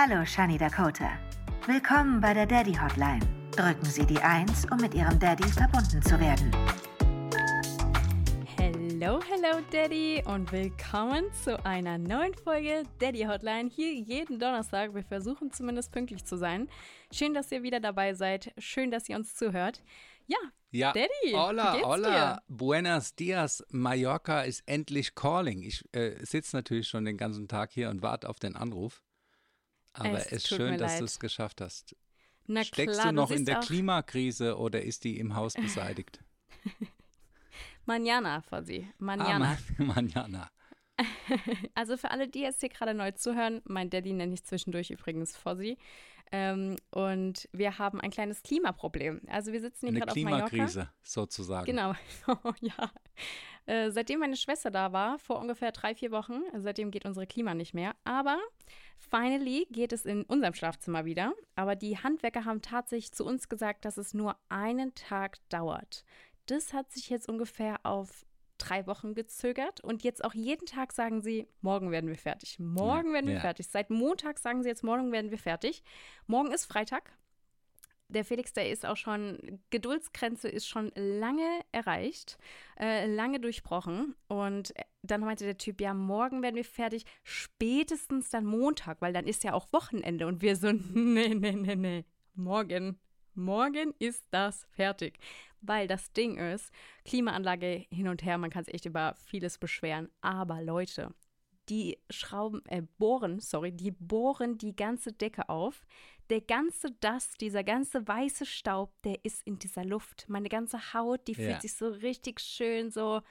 Hallo, Shani Dakota. Willkommen bei der Daddy Hotline. Drücken Sie die 1, um mit Ihrem Daddy verbunden zu werden. Hello, hello Daddy und willkommen zu einer neuen Folge Daddy Hotline hier jeden Donnerstag. Wir versuchen zumindest pünktlich zu sein. Schön, dass ihr wieder dabei seid. Schön, dass ihr uns zuhört. Ja, Ja, Daddy, hola, wie geht's hola, dir? buenos dias, Mallorca ist endlich calling. Ich äh, sitze natürlich schon den ganzen Tag hier und warte auf den Anruf. Aber Es ist schön, dass du es geschafft hast. Na Steckst klar, du noch in der Klimakrise oder ist die im Haus beseitigt? Manjana, Fossi. Ah, Manjana. man, manjana. Also für alle, die jetzt hier gerade neu zuhören, mein Daddy nenne ich zwischendurch übrigens Fossi. Ähm, und wir haben ein kleines Klimaproblem. Also wir sitzen hier gerade auf Mallorca. Klimakrise sozusagen. Genau, ja. Äh, seitdem meine Schwester da war, vor ungefähr drei, vier Wochen, seitdem geht unsere Klima nicht mehr. Aber finally geht es in unserem Schlafzimmer wieder. Aber die Handwerker haben tatsächlich zu uns gesagt, dass es nur einen Tag dauert. Das hat sich jetzt ungefähr auf drei Wochen gezögert und jetzt auch jeden Tag sagen sie, morgen werden wir fertig. Morgen Ja, werden wir ja. fertig. Seit Montag sagen sie jetzt, morgen werden wir fertig. Morgen ist Freitag. Der Felix, der ist auch schon, Geduldsgrenze ist schon lange erreicht, äh, lange durchbrochen. Und dann meinte der Typ, ja, morgen werden wir fertig, spätestens dann Montag, weil dann ist ja auch Wochenende. Und wir so, nee, nee, nee, nee, morgen, morgen ist das fertig. Weil das Ding ist, Klimaanlage hin und her, man kann sich echt über vieles beschweren. Aber Leute, die schrauben, äh, bohren, sorry, die bohren die ganze Decke auf. Der ganze Dust, dieser ganze weiße Staub, der ist in dieser Luft. Meine ganze Haut, die fühlt Ja. sich so richtig schön so,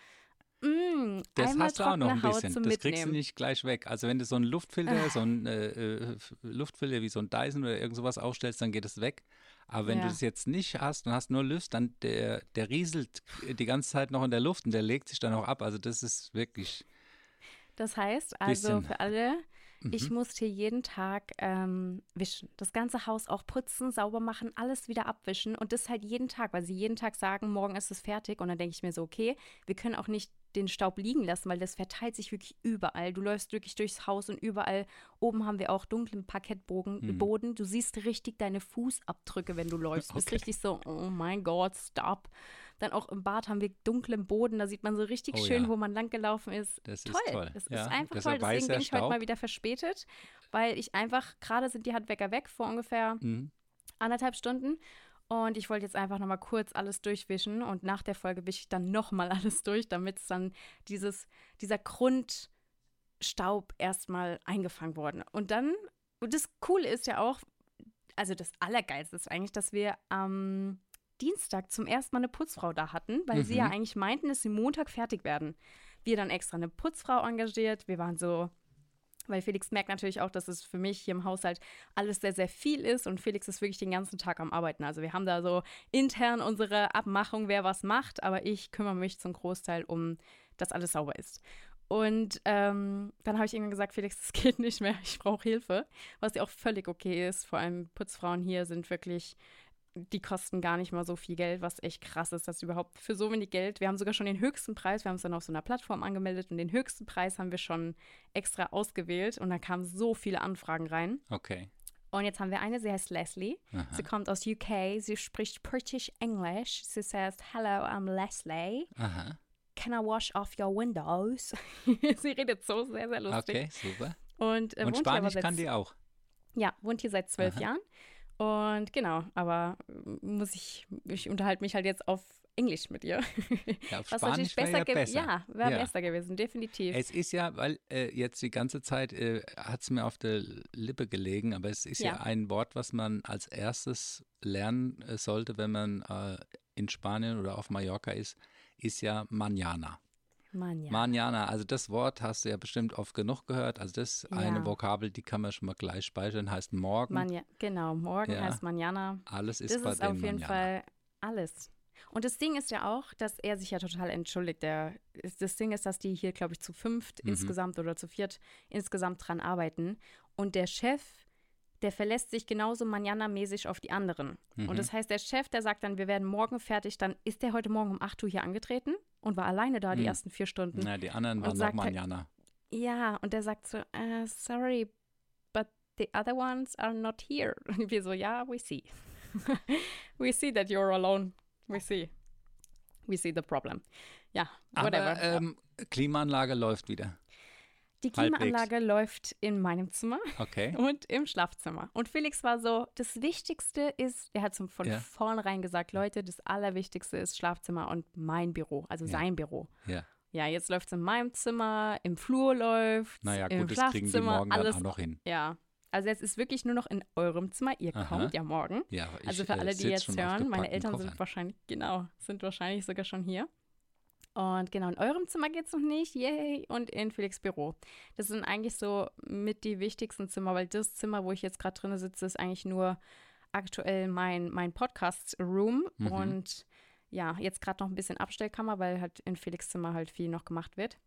mm, Das hast du auch noch ein Haut bisschen. Das kriegst du Mitnehmen. nicht gleich weg. Also wenn du so einen Luftfilter, so einen äh, äh, Luftfilter wie so ein Dyson oder irgend sowas aufstellst, dann geht es weg. Aber wenn Ja. du das jetzt nicht hast und hast nur Luft, dann der, der rieselt die ganze Zeit noch in der Luft und der legt sich dann auch ab. Also das ist wirklich Das heißt also für alle, Mhm. ich muss hier jeden Tag ähm, wischen. Das ganze Haus auch putzen, sauber machen, alles wieder abwischen. Und das halt jeden Tag, weil sie jeden Tag sagen, morgen ist es fertig. Und dann denke ich mir so, okay, wir können auch nicht den Staub liegen lassen, weil das verteilt sich wirklich überall. Du läufst wirklich durchs Haus und überall. Oben haben wir auch dunklen Parkettboden, Mhm. Boden. Du siehst richtig deine Fußabdrücke, wenn du läufst. Du bist Okay. richtig so, oh mein Gott, stop. Dann auch im Bad haben wir dunklen Boden. Da sieht man so richtig Oh schön, ja. wo man lang gelaufen ist. Das ist toll. toll. Das Ja, ist einfach toll. Deswegen bin ich heute mal wieder verspätet, weil ich einfach, gerade sind die Handwerker weg vor ungefähr Mhm. anderthalb Stunden. Und ich wollte jetzt einfach nochmal kurz alles durchwischen und nach der Folge wische ich dann nochmal alles durch, damit es dann dieses, dieser Grundstaub erstmal eingefangen worden. Und dann, und das Coole ist ja auch, also das Allergeilste ist eigentlich, dass wir am Dienstag zum ersten Mal eine Putzfrau da hatten, weil sie ja eigentlich meinten, dass sie Montag fertig werden. Wir dann extra eine Putzfrau engagiert. Wir waren so, weil Felix merkt natürlich auch, dass es für mich hier im Haushalt alles sehr, sehr viel ist und Felix ist wirklich den ganzen Tag am Arbeiten. Also wir haben da so intern unsere Abmachung, wer was macht, aber ich kümmere mich zum Großteil um, dass alles sauber ist. Und ähm, dann habe ich irgendwann gesagt, Felix, das geht nicht mehr, ich brauche Hilfe, was ja auch völlig okay ist. Vor allem Putzfrauen hier sind wirklich die kosten gar nicht mal so viel Geld, was echt krass ist, dass überhaupt für so wenig Geld, wir haben sogar schon den höchsten Preis, wir haben es dann auf so einer Plattform angemeldet und den höchsten Preis haben wir schon extra ausgewählt und da kamen so viele Anfragen rein. Okay. Und jetzt haben wir eine, sie heißt Leslie. Sie kommt aus UK, sie spricht British English. Sie sagt, hello, I'm Leslie. Aha. Can I wash off your windows? sie redet so sehr, sehr lustig. Okay, super. Und, äh, Und Spanisch kann die auch. ja, wohnt hier seit zwölf Jahren. Und genau, aber muss ich, ich unterhalte mich halt jetzt auf Englisch mit ihr. Ja, auf Was Spanisch besser, ja besser. Ja, wäre Ja. besser gewesen, definitiv. Es ist ja, weil äh, jetzt die ganze Zeit äh, hat es mir auf der Lippe gelegen, aber es ist ja. Ja. ein Wort, was man als erstes lernen äh, sollte, wenn man äh, in Spanien oder auf Mallorca ist, ist ja Mañana. Mann, ja. Mañana, also das Wort hast du ja bestimmt oft genug gehört. Also das ist Ja. eine Vokabel, die kann man schon mal gleich speichern, heißt morgen. Manja, genau, morgen Ja. heißt Manjana. Alles ist Das bei ist auf jeden Mañana. Fall alles. Und das Ding ist ja auch, dass er sich ja total entschuldigt. Der, das Ding ist, dass die hier, glaube ich, zu fünft Mhm. insgesamt oder zu viert insgesamt dran arbeiten. Und der Chef, der verlässt sich genauso manjana-mäßig auf die anderen. Mhm. Und das heißt, der Chef, der sagt dann, wir werden morgen fertig, dann ist der heute Morgen um 8 Uhr hier angetreten und war alleine da die ersten vier Stunden. Na, die anderen waren noch sagt halt- Mañana. Ja, und der sagt so, äh, sorry, but the other ones are not here. Und wir so, ja, we see. we see that you're alone. We see. We see the problem. Ja, whatever. Aber ähm, Klimaanlage läuft wieder. Die Klimaanlage läuft in meinem Zimmer Okay. und im Schlafzimmer. Und Felix war so, das Wichtigste ist, er hat so von Ja. vornherein gesagt, Leute, das Allerwichtigste ist Schlafzimmer und mein Büro, also Ja. sein Büro. Ja. Ja, jetzt läuft es in meinem Zimmer, im Flur läuft Naja, im gut, das kriegen die Schlafzimmer, morgen alles. dann auch noch hin. Ja, also jetzt ist wirklich nur noch in eurem Zimmer. Ihr Aha. kommt ja morgen. Ja, ich, Also für äh, alle, die jetzt hören, meine Eltern sind wahrscheinlich, genau, sind wahrscheinlich sogar schon hier. Und genau, in eurem Zimmer geht es noch nicht, yay, und in Felix Büro. Das sind eigentlich so mit die wichtigsten Zimmer, weil das Zimmer, wo ich jetzt gerade drin sitze, ist eigentlich nur aktuell mein, mein Podcast-Room Mhm. und ja, jetzt gerade noch ein bisschen Abstellkammer, weil halt in Felix Zimmer halt viel noch gemacht wird.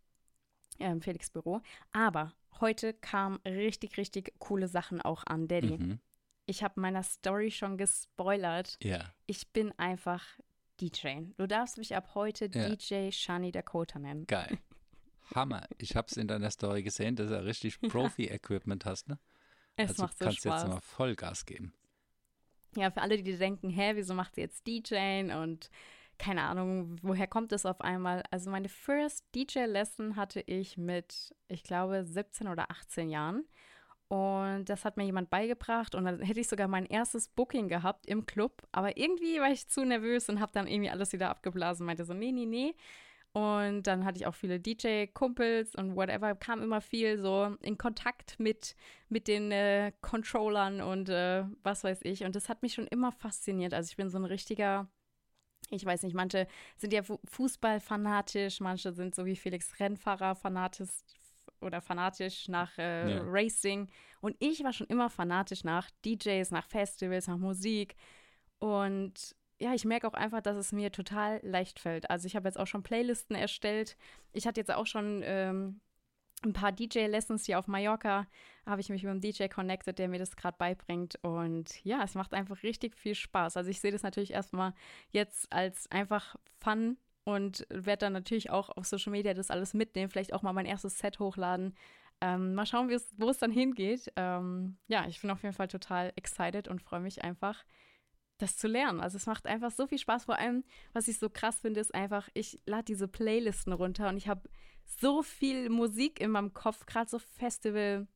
Ähm, Felix Büro. Aber heute kamen richtig, richtig coole Sachen auch an, Daddy. Mhm. Ich habe meiner Story schon gespoilert. Ja, Ich bin einfach DJ. Du darfst mich ab heute Ja. DJ Shani Dakota nennen. geil. Hammer. Ich habe es in deiner Story gesehen, dass du richtig Profi-Equipment hast, ne? Es also macht so kannst Spaß. jetzt mal Vollgas geben. Ja, für alle, die denken, hä, wieso macht sie jetzt DJ und keine Ahnung, woher kommt es auf einmal? Also meine first DJ-Lesson hatte ich mit, ich glaube, 17 oder 18 Jahren. Und das hat mir jemand beigebracht und dann hätte ich sogar mein erstes Booking gehabt im Club. Aber irgendwie war ich zu nervös und habe dann irgendwie alles wieder abgeblasen. Meinte so, nee, nee, nee. Und dann hatte ich auch viele DJ-Kumpels und whatever, kam immer viel so in Kontakt mit, mit den äh, Controllern und äh, was weiß ich. Und das hat mich schon immer fasziniert. Also ich bin so ein richtiger, ich weiß nicht, manche sind ja Fu- Fußball-fanatisch, manche sind so wie Felix Rennfahrer fanatisch oder fanatisch nach äh, Ja. Racing. Und ich war schon immer fanatisch nach DJs, nach Festivals, nach Musik. Und ja, ich merke auch einfach, dass es mir total leicht fällt. Also ich habe jetzt auch schon Playlisten erstellt. Ich hatte jetzt auch schon ähm, ein paar DJ-Lessons hier auf Mallorca. Habe ich mich mit einem DJ connected, der mir das gerade beibringt. Und ja, es macht einfach richtig viel Spaß. Also ich sehe das natürlich erstmal jetzt als einfach Fun und werde dann natürlich auch auf Social Media das alles mitnehmen. Vielleicht auch mal mein erstes Set hochladen. Ähm, mal schauen, wo es dann hingeht. Ähm, ja, ich bin auf jeden Fall total excited und freue mich einfach, das zu lernen. Also es macht einfach so viel Spaß. Vor allem, was ich so krass finde, ist einfach, ich lade diese Playlisten runter und ich habe so viel Musik in meinem Kopf, gerade so Festival.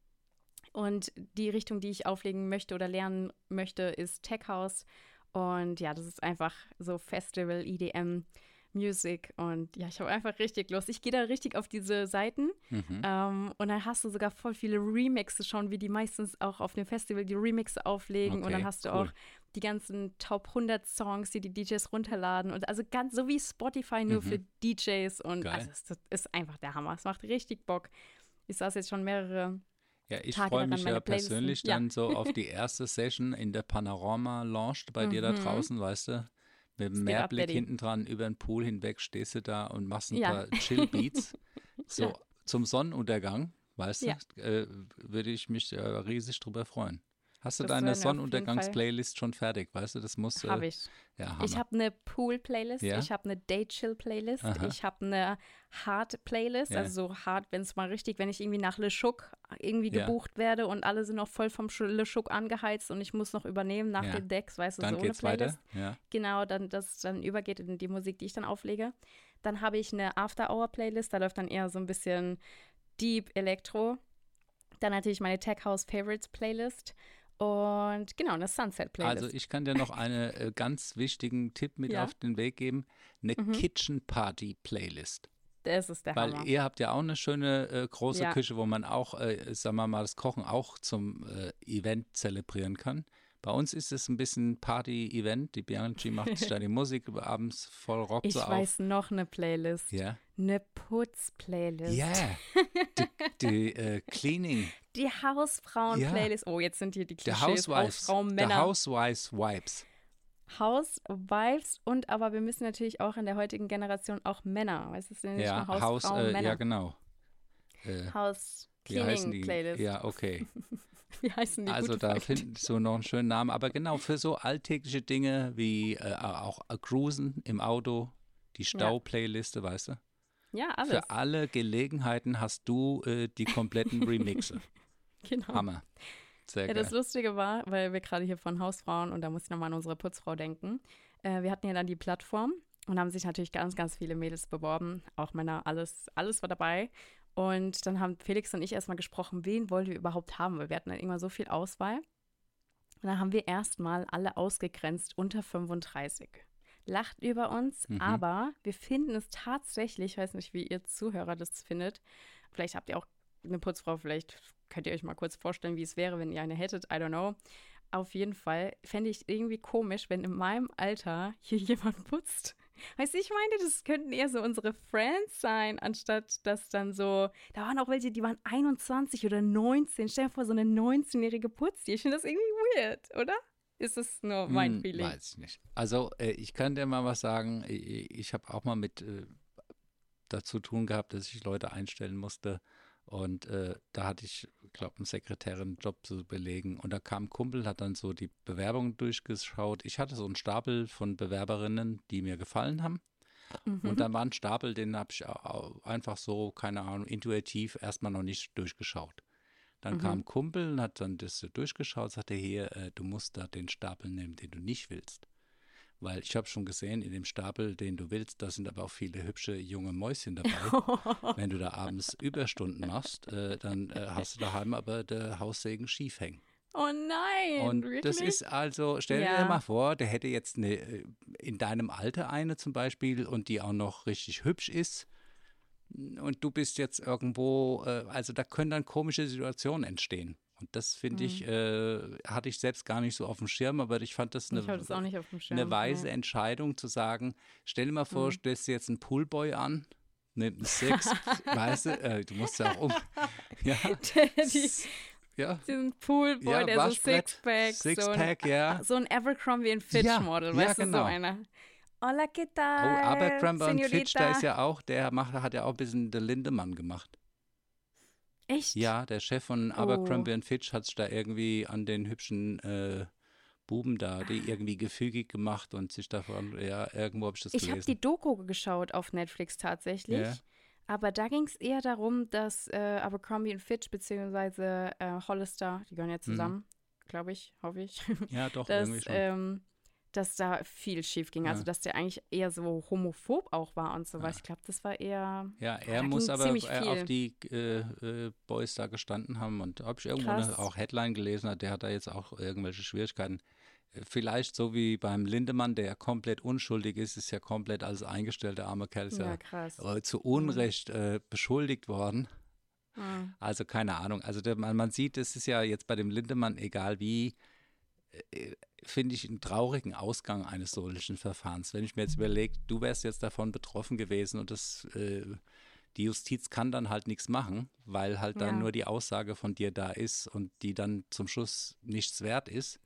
Und die Richtung, die ich auflegen möchte oder lernen möchte, ist Tech House. Und ja, das ist einfach so Festival, EDM, Music. Und ja, ich habe einfach richtig Lust. Ich gehe da richtig auf diese Seiten Mhm. ähm, und dann hast du sogar voll viele Remixe schon, wie die meistens auch auf dem Festival die Remixe auflegen. und Okay, dann hast du cool. auch die ganzen Top 100 Songs, die die DJs runterladen. Und also ganz so wie Spotify nur Mhm. für DJs. Und Geil. also es ist einfach der Hammer. Es macht richtig Bock. Ich saß jetzt schon mehrere. Ja, ich freue mich ja Playlisten- persönlich Ja. dann so auf die erste Session in der Panorama Lounge bei dir da Mhm. draußen, weißt du? Mit dem Meerblick hinten dran über den Pool hinweg stehst du da und machst ein Ja. paar Chill-Beats. so Ja. zum Sonnenuntergang, weißt Ja. du? Äh, würde ich mich äh, riesig drüber freuen. Hast du Das deine Sonnenuntergangs-Playlist schon fertig, weißt du? Das muss. Äh, Habe ich. Ja, Hammer. Ich habe eine Pool-Playlist, Ja? ich habe eine Day-Chill-Playlist, ich habe eine Hard-Playlist, Ja. also so hart, wenn es mal richtig, wenn ich irgendwie nach Le Chouk irgendwie Ja. gebucht werde und alle sind noch voll vom Le Chouk angeheizt und ich muss noch übernehmen nach Ja. den Decks, weißt du, dann so eine geht's Playlist. weiter. Ja. Genau, dann das dann übergeht in die Musik, die ich dann auflege. Dann habe ich eine After-Hour-Playlist, da läuft dann eher so ein bisschen Deep Elektro. Dann natürlich meine Tech House Favorites Playlist und genau eine Sunset Playlist. Also ich kann dir noch einen äh, ganz wichtigen Tipp mit Ja. auf den Weg geben. Eine Mhm. Kitchen Party Playlist. das ist der Weil Hammer. ihr habt ja auch eine schöne äh, große Ja. Küche, wo man auch, äh, sagen wir mal, das Kochen auch zum äh, Event zelebrieren kann. Bei uns ist es ein bisschen Party-Event. Die Bianchi macht da die Musik abends voll rockt Ich so weiß noch eine Playlist. Ja. Eine Putz-Playlist. Ja. die die äh, Cleaning, Die Hausfrauen-Playlist. Oh, jetzt sind hier die Klischees. Housewives, Hausfrauen, the Männer. Housewives. Housewives und aber wir müssen natürlich auch in der heutigen Generation auch Männer. Weißt du, es sind nicht Ja, nur Haus, Hausfrauen, äh, Männer. ja genau. Äh, House wie heißen die? Playlist. Ja, okay. Wie heißen die? Also da findest du noch einen schönen Namen. Aber genau, für so alltägliche Dinge wie äh, auch äh, Cruisen im Auto, die Stau-Playliste, weißt du? Ja, alles. Für alle Gelegenheiten hast du äh, die kompletten Remixe. genau. Hammer. Sehr Ja, geil. das Lustige war, weil wir gerade hier von Hausfrauen und da muss ich nochmal an unsere Putzfrau denken. Äh, wir hatten ja dann die Plattform und haben sich natürlich ganz, ganz viele Mädels beworben. Auch Männer, alles, alles war dabei. Und dann haben Felix und ich erstmal gesprochen, wen wollen wir überhaupt haben, weil wir hatten dann irgendwann so viel Auswahl. Und dann haben wir erstmal alle ausgegrenzt unter 35. Lacht über uns, Mhm. aber wir finden es tatsächlich, ich weiß nicht, wie ihr Zuhörer das findet. Vielleicht habt ihr auch eine Putzfrau, vielleicht könnt ihr euch mal kurz vorstellen, wie es wäre, wenn ihr eine hättet. I don't know. Auf jeden Fall fände ich irgendwie komisch, wenn in meinem Alter hier jemand putzt. Weißt du, ich meine, das könnten eher so unsere Friends sein, anstatt dass dann so, da waren auch welche, die waren 21 oder 19. Stell dir vor, so eine 19-jährige putzt die. Ich finde das irgendwie weird, oder? Ist das nur mein Hm, Feeling? Weiß ich nicht. Also äh, ich kann dir mal was sagen. Ich, ich habe auch mal mit äh, dazu tun gehabt, dass ich Leute einstellen musste. Und äh, da hatte ich, glaube einen Sekretärin Job zu belegen. Und da kam ein Kumpel, hat dann so die Bewerbungen durchgeschaut. Ich hatte so einen Stapel von Bewerberinnen, die mir gefallen haben. Mhm. Und dann war ein Stapel, den habe ich einfach so, keine Ahnung, intuitiv erstmal noch nicht durchgeschaut. Dann Mhm. kam ein Kumpel und hat dann das so durchgeschaut, sagte hier, äh, du musst da den Stapel nehmen, den du nicht willst. Weil ich habe schon gesehen, in dem Stapel, den du willst, da sind aber auch viele hübsche junge Mäuschen dabei. Wenn du da abends Überstunden machst, äh, dann äh, hast du daheim aber der Haussegen schief hängen. oh nein, Und wirklich? das ist also, stell dir Ja. mal vor, der hätte jetzt eine, äh, in deinem Alter eine zum Beispiel und die auch noch richtig hübsch ist. Und du bist jetzt irgendwo, äh, also da können dann komische Situationen entstehen. Und das finde ich, äh, hatte ich selbst gar nicht so auf dem Schirm, aber ich fand das eine, das Schirm. eine weise nee. Entscheidung zu sagen, stell dir mal Mhm. vor, stellst dir jetzt einen Poolboy an, nimmt einen Six, weißt du, äh, du musst ja auch um, ja, Die, ja, diesen Poolboy, ja, der so Waschbrett, Sixpack, so ein, Sixpack, ja. so ein Abercrombie and Fitch Ja, Model, ja, weißt du, genau. so einer. Hola, ¿qué Oh, tal? Abercrombie und Fitch, da ist ja auch, der macht, hat ja auch ein bisschen der Lindemann gemacht. Echt? Ja, der Chef von Oh. Abercrombie und Fitch hat sich da irgendwie an den hübschen äh, Buben da, die irgendwie gefügig gemacht und sich davon, ja, irgendwo habe ich das Ich habe gelesen. die Doku geschaut auf Netflix tatsächlich. Ja. Aber da ging es eher darum, dass äh, Abercrombie und Fitch beziehungsweise äh, Hollister, die gehören ja zusammen, glaube ich, hoffe ich, ja, doch, dass, irgendwie schon. ähm, dass da viel schief ging. Also Ja. dass der eigentlich eher so homophob auch war und so Ja. was. Ich glaube, das war eher ja, er muss aber äh, auf die äh, äh, Boys da gestanden haben und habe ich irgendwo eine auch Headline gelesen, hat, der hat da jetzt auch irgendwelche Schwierigkeiten. Äh, Vielleicht so wie beim Lindemann, der ja komplett unschuldig ist, ist ja komplett als eingestellter armer Kerl, ist ja, ja, äh, zu Unrecht äh, beschuldigt worden. Mhm. Also keine Ahnung. Also der, man, man sieht, es ist ja jetzt bei dem Lindemann, egal wie, finde ich einen traurigen Ausgang eines solchen Verfahrens. Wenn ich mir jetzt überlege, du wärst jetzt davon betroffen gewesen und das, äh, die Justiz kann dann halt nichts machen, weil halt dann Ja. nur die Aussage von dir da ist und die dann zum Schluss nichts wert ist.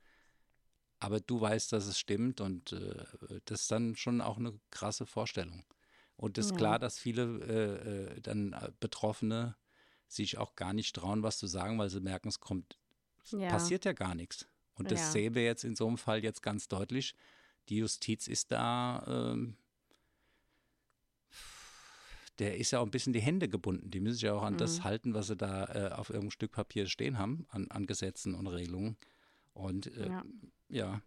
Aber du weißt, dass es stimmt und äh, das ist dann schon auch eine krasse Vorstellung. Und es ist Ja. klar, dass viele äh, äh, dann äh, Betroffene sich auch gar nicht trauen, was zu sagen, weil sie merken, es kommt, Ja. passiert ja gar nichts. Und das Ja. sehen wir jetzt in so einem Fall jetzt ganz deutlich. Die Justiz ist da, ähm, der ist ja auch ein bisschen die Hände gebunden. Die müssen sich ja auch an das Mhm. halten, was sie da äh, auf irgendeinem Stück Papier stehen haben, an, an Gesetzen und Regelungen. Und äh, Ja. ja.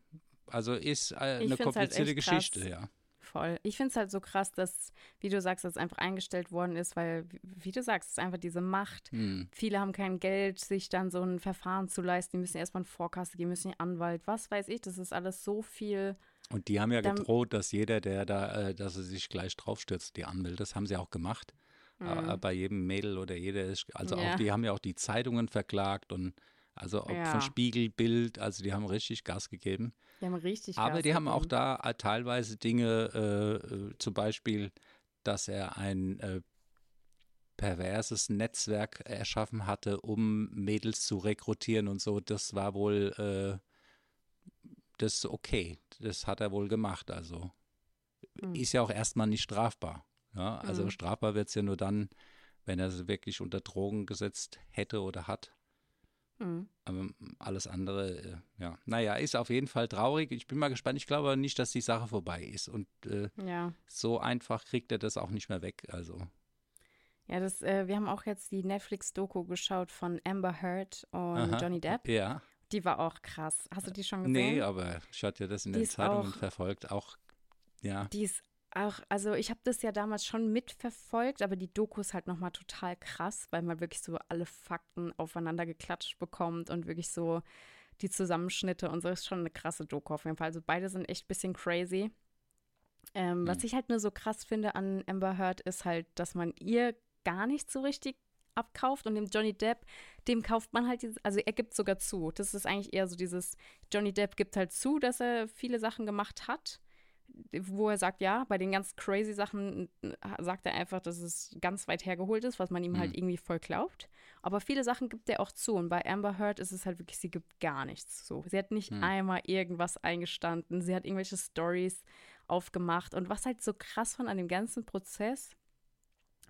also ist äh, eine halt komplizierte echt Geschichte, krass. ja. Voll. Ich finde es halt so krass, dass, wie du sagst, das einfach eingestellt worden ist, weil, wie- du sagst, es ist einfach diese Macht. Hm. Viele haben kein Geld, sich dann so ein Verfahren zu leisten. Die müssen erstmal einen Vorkasse gehen, müssen einen Anwalt, was weiß ich. Das ist alles so viel. Und die haben ja gedroht, dass jeder, der da, äh, dass er sich gleich draufstürzt, die anmeldet. Das haben sie auch gemacht. Äh, bei jedem Mädel oder jeder ist, also Mhm. Ja. auch, die haben ja auch die Zeitungen verklagt und also Ja. von Spiegel, Bild, also die haben richtig Gas gegeben. Die haben richtig Aber Gas die haben auch gegeben. da äh, teilweise Dinge, äh, äh, zum Beispiel, dass er ein äh, perverses Netzwerk erschaffen hatte, um Mädels zu rekrutieren und so. Das war wohl, äh, das okay. Das hat er wohl gemacht. Also Hm. ist ja auch erstmal nicht strafbar. Ja, also Mhm. strafbar wird es ja nur dann, wenn er sie wirklich unter Drogen gesetzt hätte oder hat. Mhm. Aber alles andere, äh, ja. Naja, ist auf jeden Fall traurig. Ich bin mal gespannt. Ich glaube nicht, dass die Sache vorbei ist. Und äh, Ja. so einfach kriegt er das auch nicht mehr weg. Also, Ja, das, äh, wir haben auch jetzt die Netflix-Doku geschaut von Amber Heard und Aha. Johnny Depp. Ja. Die war auch krass. Hast du die schon gesehen? Nee, aber ich hatte ja das in Die den Zeitungen auch- verfolgt. Auch, ja. Die ist auch, also ich habe das ja damals schon mitverfolgt, aber die Doku ist halt nochmal total krass, weil man wirklich so alle Fakten aufeinander geklatscht bekommt und wirklich so die Zusammenschnitte und so ist schon eine krasse Doku auf jeden Fall. Also beide sind echt ein bisschen crazy. Ähm, Was Hm. ich halt nur so krass finde an Amber Heard ist halt, dass man ihr gar nicht so richtig abkauft und dem Johnny Depp, dem kauft man halt, dieses, also er gibt sogar zu. Das ist eigentlich eher so dieses, Johnny Depp gibt halt zu, dass er viele Sachen gemacht hat, wo er sagt, ja, bei den ganz crazy Sachen sagt er einfach, dass es ganz weit hergeholt ist, was man ihm halt Mhm. irgendwie voll glaubt. Aber viele Sachen gibt er auch zu. Und bei Amber Heard ist es halt wirklich, sie gibt gar nichts zu. Sie hat nicht Mhm. einmal irgendwas eingestanden. Sie hat irgendwelche Stories aufgemacht. Und was halt so krass von an dem ganzen Prozess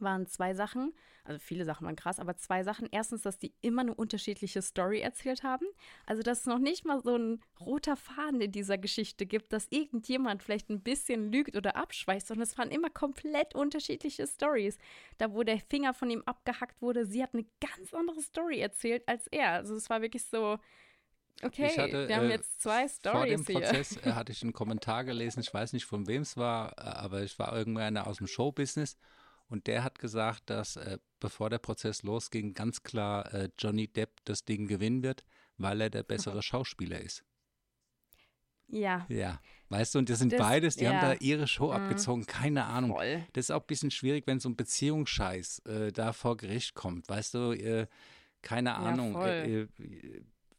waren zwei Sachen, also viele Sachen waren krass, aber zwei Sachen. Erstens, dass die immer eine unterschiedliche Story erzählt haben. Also, dass es noch nicht mal so ein roter Faden in dieser Geschichte gibt, dass irgendjemand vielleicht ein bisschen lügt oder abschweißt, sondern es waren immer komplett unterschiedliche Stories. Da, wo der Finger von ihm abgehackt wurde, sie hat eine ganz andere Story erzählt als er. Also, es war wirklich so, okay, hatte, wir haben äh, jetzt zwei Vor dem Stories hier. Prozess äh, hatte ich einen Kommentar gelesen, ich weiß nicht von wem es war, äh, aber ich war irgendwer aus dem Showbusiness und der hat gesagt, dass äh, bevor der Prozess losging, ganz klar äh, Johnny Depp das Ding gewinnen wird, weil er der bessere Schauspieler ist. Ja, Ja, weißt du, und das sind Das- beides, die haben ja. da ihre Show Mhm. abgezogen, keine Ahnung. voll. Das ist auch ein bisschen schwierig, wenn so ein Beziehungsscheiß äh, da vor Gericht kommt. Weißt du, äh, keine Ahnung, voll. äh, äh,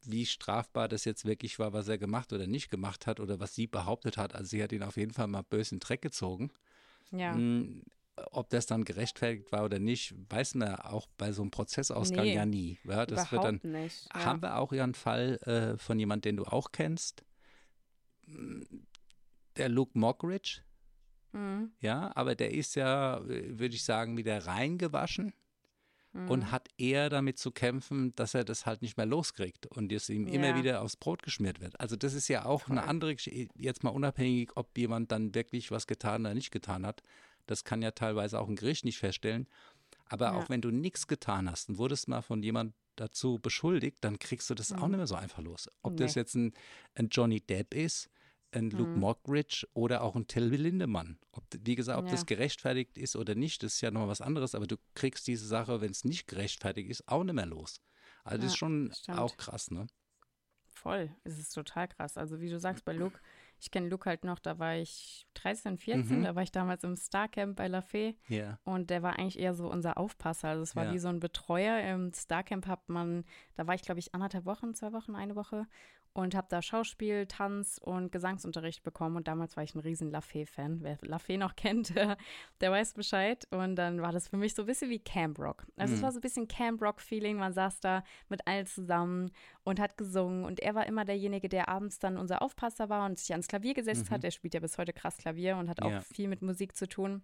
wie strafbar das jetzt wirklich war, was er gemacht oder nicht gemacht hat oder was sie behauptet hat. Also sie hat ihn auf jeden Fall mal böse in den Dreck gezogen. Ja. Hm, ob das dann gerechtfertigt war oder nicht, weiß man auch bei so einem Prozessausgang Nee, ja nie. Ja, das wird dann, nicht. Ja. haben wir auch ja einen Fall äh, von jemand, den du auch kennst. Der Luke Mockridge, Mhm. ja, aber der ist ja, äh, würde ich sagen, wieder reingewaschen Mhm. und hat eher damit zu kämpfen, dass er das halt nicht mehr loskriegt und es ihm immer Ja. wieder aufs Brot geschmiert wird. Also das ist ja auch eine Voll. andere Geschichte, jetzt mal unabhängig, ob jemand dann wirklich was getan oder nicht getan hat. Das kann ja teilweise auch ein Gericht nicht feststellen. Aber Ja. auch wenn du nichts getan hast und wurdest mal von jemand dazu beschuldigt, dann kriegst du das auch Mhm. nicht mehr so einfach los. Ob das Nee. jetzt ein, ein Johnny Depp ist, ein Luke Mhm. Mockridge oder auch ein Till Lindemann. Ob, wie gesagt, ob Ja. das gerechtfertigt ist oder nicht, das ist ja noch was anderes, aber du kriegst diese Sache, wenn es nicht gerechtfertigt ist, auch nicht mehr los. Also das Ja, ist schon stimmt. auch krass, ne? Voll. Es ist total krass. Also wie du sagst, bei Luke, ich kenne Luke halt noch, da war ich 13, 14, Mhm. da war ich damals im Starcamp bei La Fee Ja. und der war eigentlich eher so unser Aufpasser. Also es war Ja. wie so ein Betreuer. Im Starcamp hat man, da war ich glaube ich anderthalb Wochen, zwei Wochen, eine Woche und habe da Schauspiel, Tanz und Gesangsunterricht bekommen und damals war ich ein riesen La Fee-Fan. Wer La Fee noch kennt, der, weiß Bescheid und dann war das für mich so ein bisschen wie Camp Rock. Also es Mhm. war so ein bisschen Camp Rock-Feeling. Man saß da mit allen zusammen und hat gesungen und er war immer derjenige, der abends dann unser Aufpasser war und sich ans Klavier gesetzt Mhm. hat. Er spielt ja bis heute krass Klavier und hat auch Ja. viel mit Musik zu tun.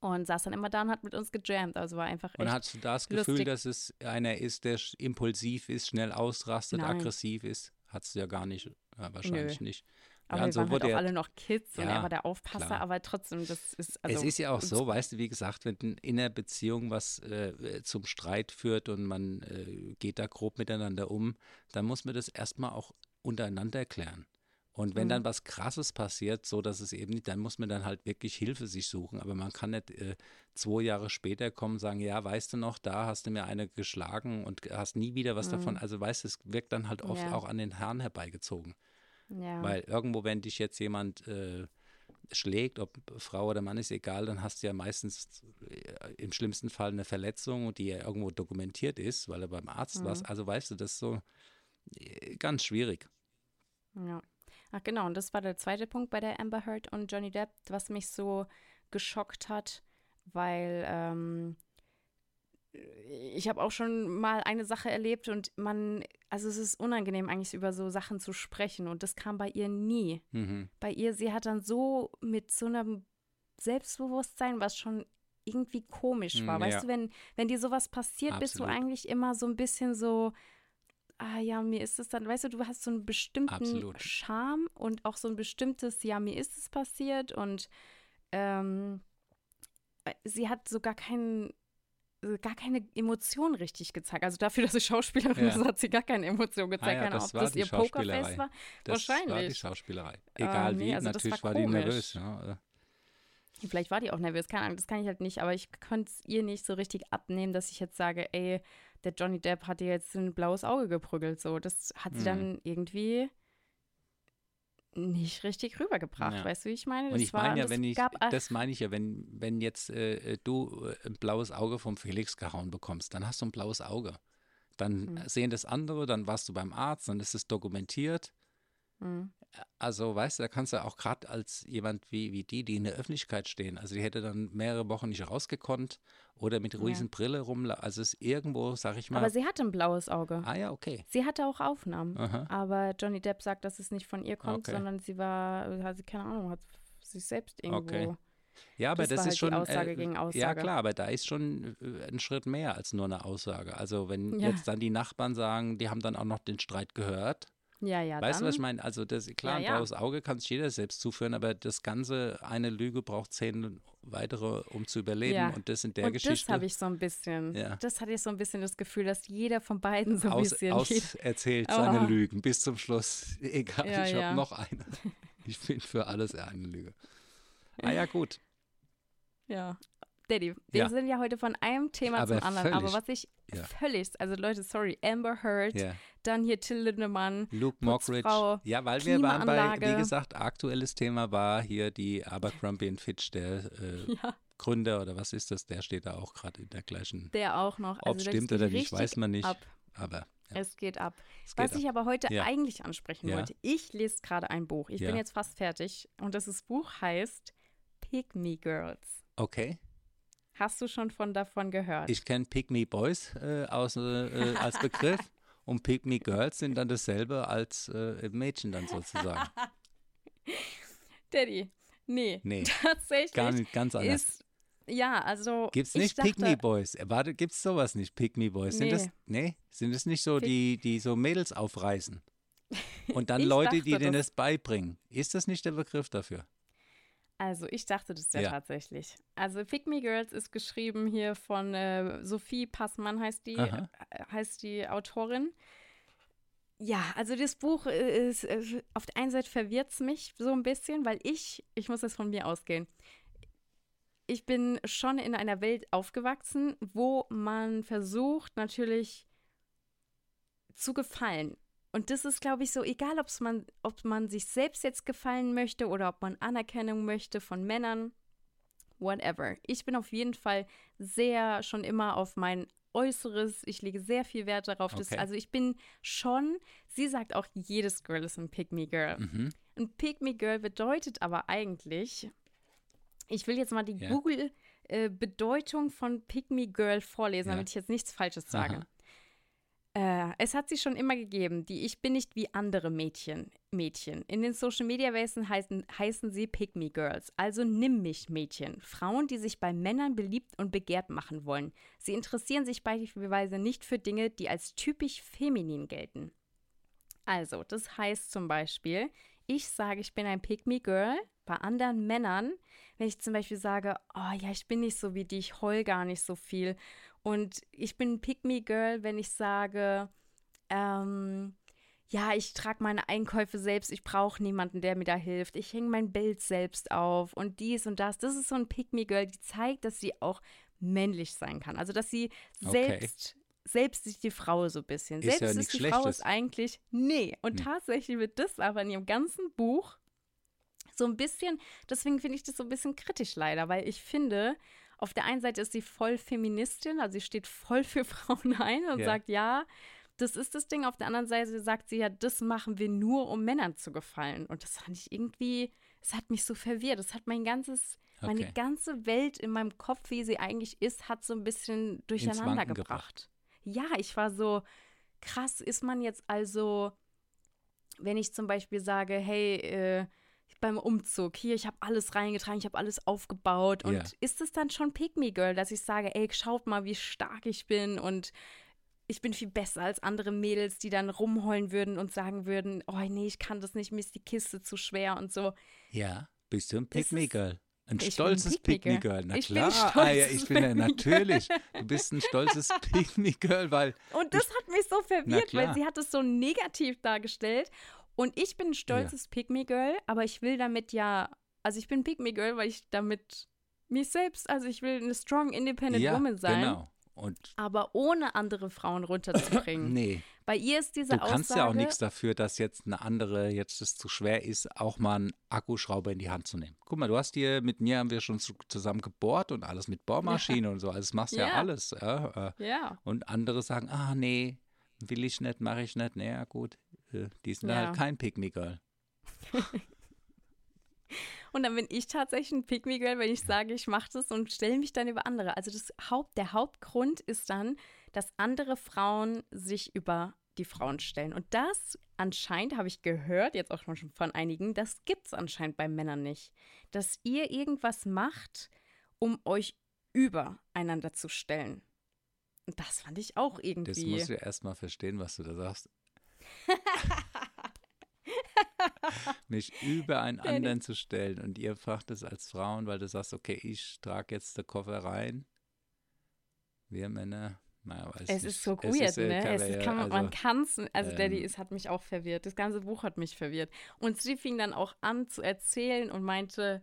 Und saß dann immer da und hat mit uns gejammt. Also war einfach Und hast du das Gefühl, lustig. dass es einer ist, der impulsiv ist, schnell ausrastet, Nein. aggressiv ist? Hattest du ja gar nicht, ja, wahrscheinlich nicht. aber ja, wir und so waren halt auch er- alle noch Kids und Ja, er war der Aufpasser, klar. aber trotzdem, das ist. Also, es ist ja auch so, weißt du, wie gesagt, wenn in einer Beziehung was äh, zum Streit führt und man äh, geht da grob miteinander um, dann muss man das erstmal auch untereinander klären. Und wenn Mhm. dann was Krasses passiert, so dass es eben nicht, dann muss man dann halt wirklich Hilfe sich suchen. Aber man kann nicht äh, zwei Jahre später kommen und sagen, ja, weißt du noch, da hast du mir eine geschlagen und hast nie wieder was davon. Also weißt du, es wirkt dann halt oft Mhm. Ja. auch an den Haaren herbeigezogen. Ja. Weil irgendwo, wenn dich jetzt jemand äh, schlägt, ob Frau oder Mann ist egal, dann hast du ja meistens äh, im schlimmsten Fall eine Verletzung, die ja irgendwo dokumentiert ist, weil er beim Arzt Mhm. war. Also weißt du, das ist so äh, ganz schwierig. Ja. Ach genau, und das war der zweite Punkt bei der Amber Heard und Johnny Depp, was mich so geschockt hat, weil ähm, ich habe auch schon mal eine Sache erlebt und man, also es ist unangenehm eigentlich über so Sachen zu sprechen und das kam bei ihr nie. Mhm. Bei ihr, sie hat dann so mit so einem Selbstbewusstsein, was schon irgendwie komisch war. Mm, Weißt ja. du, wenn, wenn dir sowas passiert, bist du Absolut. eigentlich immer so ein bisschen so, ah ja, mir ist es dann, weißt du, du hast so einen bestimmten Absolut. Charme und auch so ein bestimmtes, ja, mir ist es passiert und ähm, äh, sie hat so gar keinen äh, gar keine Emotion richtig gezeigt. Also dafür, dass sie Schauspielerin Ja. ist, hat sie gar keine Emotion Ah gezeigt. ja, keine das Ahnung, ob das ihr Pokerface war. Das war die Wahrscheinlich. Schauspielerei. Äh, Egal nee, wie, also natürlich war war, die nervös. Ja. Vielleicht war die auch nervös, keine Ahnung, das kann ich halt nicht, aber ich konnte es ihr nicht so richtig abnehmen, dass ich jetzt sage, ey, der Johnny Depp hat dir jetzt ein blaues Auge geprügelt. So, das hat sie Mhm. dann irgendwie nicht richtig rübergebracht. Ja. Weißt du, wie ich meine? Und Das ich war- meine ja, wenn ich, das meine ich ja, wenn, wenn jetzt äh, du äh, ein blaues Auge vom Felix gehauen bekommst, dann hast du ein blaues Auge. Dann Mhm. sehen das andere, dann warst du beim Arzt, dann ist es dokumentiert. Mhm. Also, weißt du, da kannst du auch gerade als jemand wie, wie die, die in der Öffentlichkeit stehen, also die hätte dann mehrere Wochen nicht rausgekonnt oder mit Ja. riesen Brille rumlaufen. Also es ist irgendwo, sag ich mal. Aber sie hatte ein blaues Auge. ah ja, okay. Sie hatte auch Aufnahmen. Aha. Aber Johnny Depp sagt, dass es nicht von ihr kommt, Okay. sondern sie war, hat sie keine Ahnung, hat sich selbst irgendwo. Okay. Ja, aber Das das, ist halt schon. Aussage äh, gegen Ja, Aussage. klar, aber da ist schon äh, ein Schritt mehr als nur eine Aussage. Also, wenn Ja. jetzt dann die Nachbarn sagen, die haben dann auch noch den Streit gehört. Ja, ja, weißt du, was ich meine? Also, das, klar, ein Ja, ja. blaues Auge kann sich jeder selbst zuführen, aber das Ganze, eine Lüge braucht zehn weitere, um zu überleben. Ja. Und das in der Und Geschichte. das habe ich so ein bisschen, Ja. das hatte ich so ein bisschen das Gefühl, dass jeder von beiden so ein aus, bisschen. aus erzählt Oh. seine Lügen bis zum Schluss. Egal, Ja, ich ja. habe noch eine. Ich finde für alles eine Lüge. Ah ja, gut. ja. Daddy, wir Ja. sind ja heute von einem Thema Aber zum anderen. Aber völlig. was ich Ja. völlig, also Leute, sorry, Amber Heard, Ja. dann hier Till Lindemann, Luke Mockridge. Ja, weil wir waren bei, wie gesagt, aktuelles Thema war hier die Abercrombie Fitch, der äh, ja, Gründer oder was ist das, der steht da auch gerade in der gleichen. der auch noch. Ob Also es das stimmt oder nicht, weiß man nicht. Ab. Aber ja, Es geht ab. es geht Was ich ab. aber heute Ja. eigentlich ansprechen Ja. wollte, ich lese gerade ein Buch. Ich bin jetzt fast fertig und das Buch heißt Me Girls. Okay. Hast du schon von davon gehört? Ich kenne Pick Me Boys äh, aus, äh, äh, als Begriff und Pick Me Girls sind dann dasselbe als äh, Mädchen dann sozusagen. Daddy, nee, Nee, tatsächlich gar nicht, ganz anders. ist ja, also Gibt's ich nicht dachte, Pick Me Boys? Äh, Warte, gibt's sowas nicht? Pick Me Boys? Sind das, Nee. nee? Sind das nicht so Pick- die, die so Mädels aufreißen? Und dann Leute, die dachte, denen das- das beibringen. Ist das nicht der Begriff dafür? Also ich dachte das ja, Ja. tatsächlich. Also Pick Me Girls ist geschrieben hier von äh, Sophie Passmann heißt die, äh, heißt die Autorin. Ja, also das Buch äh, ist, äh, auf der einen Seite verwirrt es mich so ein bisschen, weil ich, ich muss jetzt von mir ausgehen. Ich bin schon in einer Welt aufgewachsen, wo man versucht natürlich zu gefallen. Und das ist, glaube ich, so, egal ob's man, ob man sich selbst jetzt gefallen möchte oder ob man Anerkennung möchte von Männern, whatever. Ich bin auf jeden Fall sehr schon immer auf mein Äußeres, ich lege sehr viel Wert darauf. Dass, Okay. also ich bin schon, sie sagt auch, jedes Girl ist ein Pick-Me-Girl. Mhm. Ein Pick-Me-Girl bedeutet aber eigentlich, ich will jetzt mal die Ja. Google-Bedeutung von Pick-Me-Girl vorlesen, Ja. damit ich jetzt nichts Falsches sage. Aha. Äh, es hat sie schon immer gegeben, die Ich bin nicht wie andere Mädchen. Mädchen. In den Social Media Wesen heißen, heißen sie Pick Me Girls, also Nimm mich Mädchen. Frauen, die sich bei Männern beliebt und begehrt machen wollen. Sie interessieren sich beispielsweise nicht für Dinge, die als typisch feminin gelten. Also, das heißt zum Beispiel, ich sage, ich bin ein Pick Me Girl bei anderen Männern, wenn ich zum Beispiel sage, oh ja, ich bin nicht so wie die, ich heul gar nicht so viel. Und ich bin ein Pick Me Girl, wenn ich sage, ähm, ja, ich trage meine Einkäufe selbst, ich brauche niemanden, der mir da hilft. Ich hänge mein Bild selbst auf und dies und das. Das ist so ein Pick Me Girl, die zeigt, dass sie auch männlich sein kann. Also, dass sie Okay. selbst selbst ist die Frau so ein bisschen. Ist ja selbst nichts ist die Frau Schlechtes. ist eigentlich nee. Und Hm. tatsächlich wird das aber in ihrem ganzen Buch so ein bisschen, deswegen finde ich das so ein bisschen kritisch leider, weil ich finde, auf der einen Seite ist sie voll Feministin, also sie steht voll für Frauen ein und Ja. sagt, ja, das ist das Ding. Auf der anderen Seite sagt sie ja, das machen wir nur, um Männern zu gefallen. Und das fand ich irgendwie, es hat mich so verwirrt. Das hat mein ganzes, meine Okay. ganze Welt in meinem Kopf, wie sie eigentlich ist, hat so ein bisschen durcheinander Wanken gebracht. Ja, ich war so, krass, ist man jetzt also, wenn ich zum Beispiel sage, hey, äh, beim Umzug, hier, ich habe alles reingetragen, ich habe alles aufgebaut. Und Ja. ist es dann schon Pick Me Girl, dass ich sage, ey, schaut mal, wie stark ich bin und ich bin viel besser als andere Mädels, die dann rumheulen würden und sagen würden, oh nee, ich kann das nicht, mir ist die Kiste zu schwer und so. Ja, bist du ein Pick Me Girl? Ein Ich bin stolzes Pick Me Pick Me Girl. Girl. Na Ich bin klar, ah, ja, ich bin ja natürlich. Du bist ein stolzes Pick Me Girl, weil Und das hat mich so verwirrt, weil sie hat es so negativ dargestellt. Und ich bin ein stolzes Pick-Me-Girl, aber ich will damit ja, also ich bin Pick-Me-Girl, weil ich damit mich selbst, also ich will eine strong, independent ja, woman sein, genau. Und aber ohne andere Frauen runterzubringen. nee, Bei ihr ist diese du kannst Aussage, ja auch nichts dafür, dass jetzt eine andere, jetzt es zu schwer ist, auch mal einen Akkuschrauber in die Hand zu nehmen. Guck mal, du hast hier, mit mir haben wir schon zu, zusammen gebohrt und alles mit Bohrmaschine und so, also das machst ja, Ja. alles. Ja, äh, Ja, und andere sagen, ah nee, will ich nicht, mache ich nicht. Naja, gut, die sind Ja. halt kein Pick-Me-Girl. und dann bin ich tatsächlich ein Pick-Me-Girl, wenn ich sage, ich mache das und stelle mich dann über andere. Also das Haupt, der Hauptgrund ist dann, dass andere Frauen sich über die Frauen stellen. Und das anscheinend, habe ich gehört, jetzt auch schon von einigen, das gibt es anscheinend bei Männern nicht. Dass ihr irgendwas macht, um euch übereinander zu stellen. Und das fand ich auch irgendwie. Das musst du erstmal verstehen, was du da sagst. Mich über einen anderen zu stellen und ihr fragt es als Frauen, weil du sagst, okay, ich trage jetzt den Koffer rein. Wir Männer, naja, weiß Es nicht. ist so Es weird, ist, äh, ne? kann Es man ist, kann man, man also, kann es, also Daddy, ähm, es hat mich auch verwirrt. Das ganze Buch hat mich verwirrt. Und sie fing dann auch an zu erzählen und meinte,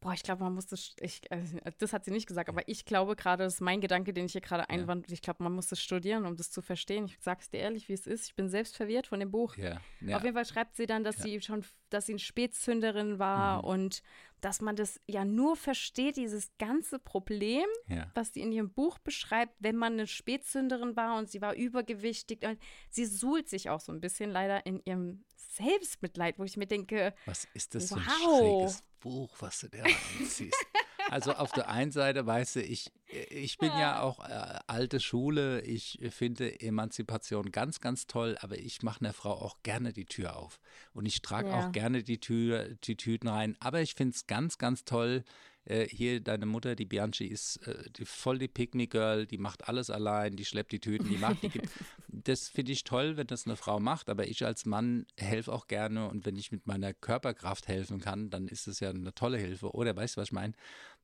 boah, ich glaube, man muss das, ich, äh, das hat sie nicht gesagt, aber ich glaube gerade, das ist mein Gedanke, den ich hier gerade einwand, ich glaube, man muss das studieren, um das zu verstehen. Ich sag's dir ehrlich, wie es ist. Ich bin selbst verwirrt von dem Buch. ja, ja. Auf jeden Fall schreibt sie dann, dass Ja. sie schon, dass sie eine Spätzünderin war Mhm. und dass man das ja nur versteht, dieses ganze Problem, ja. was sie in ihrem Buch beschreibt, wenn man eine Spätzünderin war und sie war übergewichtig. Und sie suhlt sich auch so ein bisschen leider in ihrem Selbstmitleid, wo ich mir denke, Was ist das für ein Wow. schräges Buch, was du da reinziehst? Also auf der einen Seite, weißt du, ich, ich bin ja auch äh, alte Schule, ich finde Emanzipation ganz, ganz toll, aber ich mache einer Frau auch gerne die Tür auf. Und ich trage Ja. auch gerne die, Tür, die Tüten rein. Aber ich finde es ganz, ganz toll, äh, hier deine Mutter, die Bianchi, ist äh, die, voll die Pick-Me-Girl, die macht alles allein, die schleppt die Tüten, die macht die. gibt- das finde ich toll, wenn das eine Frau macht, aber ich als Mann helfe auch gerne und wenn ich mit meiner Körperkraft helfen kann, dann ist es ja eine tolle Hilfe. Oder weißt du, was ich meine?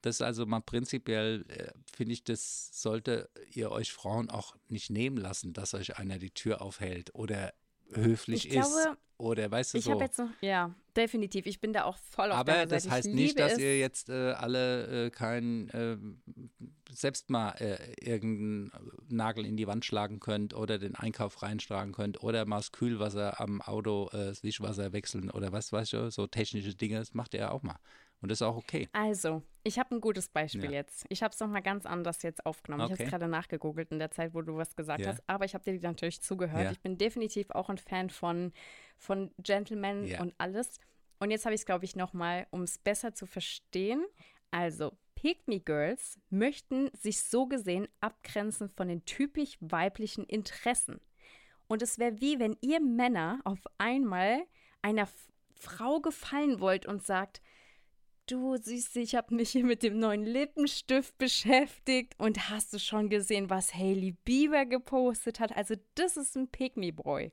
Das ist also mal prinzipiell, äh, finde ich, das sollte ihr euch Frauen auch nicht nehmen lassen, dass euch einer die Tür aufhält oder höflich Ich ist. glaube, Oder weißt du ich so. habe jetzt noch, ja, definitiv, ich bin da auch voll auf Aber deiner das heißt ich nicht, dass es. ihr jetzt äh, alle äh, kein äh, selbst mal äh, irgendeinen Nagel in die Wand schlagen könnt oder den Einkauf reinschlagen könnt oder mal das Kühlwasser am Auto, äh, das Wischwasser wechseln oder was weiß ich, so technische Dinge, das macht ihr ja auch mal. Und das ist auch okay. Also, ich habe ein gutes Beispiel Ja. jetzt. Ich habe es nochmal ganz anders jetzt aufgenommen. Ich habe Okay. es gerade nachgegoogelt in der Zeit, wo du was gesagt Ja. hast. Aber ich habe dir natürlich zugehört. Ja. Ich bin definitiv auch ein Fan von, von Gentlemen und alles. Und jetzt habe ich es, glaube ich, nochmal, um es besser zu verstehen. Also, Pick-Me-Girls möchten sich so gesehen abgrenzen von den typisch weiblichen Interessen. Und es wäre wie, wenn ihr Männer auf einmal einer Frau gefallen wollt und sagt, du siehst, ich habe mich hier mit dem neuen Lippenstift beschäftigt und hast du schon gesehen, was Hailey Bieber gepostet hat? Also das ist ein Pick-Me-Boy.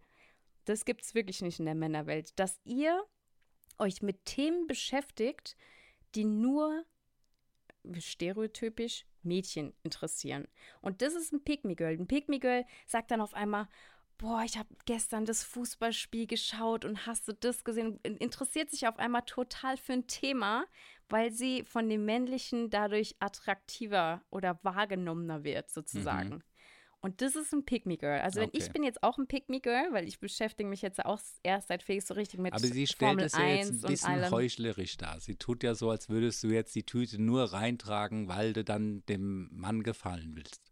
Das gibt es wirklich nicht in der Männerwelt. Dass ihr euch mit Themen beschäftigt, die nur stereotypisch Mädchen interessieren. Und das ist ein Pick-Me-Girl. Ein Pick-Me-Girl sagt dann auf einmal, boah, ich habe gestern das Fußballspiel geschaut und hast du das gesehen? Und interessiert sich auf einmal total für ein Thema, weil sie von dem Männlichen dadurch attraktiver oder wahrgenommener wird, sozusagen. Und das ist ein Pick-Me-Girl. Also wenn ich Okay. bin jetzt auch ein Pick-Me-Girl, weil ich beschäftige mich jetzt auch erst seit Felix so richtig mit Aber sie stellt Formel es ja jetzt 1 ein bisschen heuchlerisch dar. Sie tut ja so, als würdest du jetzt die Tüte nur reintragen, weil du dann dem Mann gefallen willst.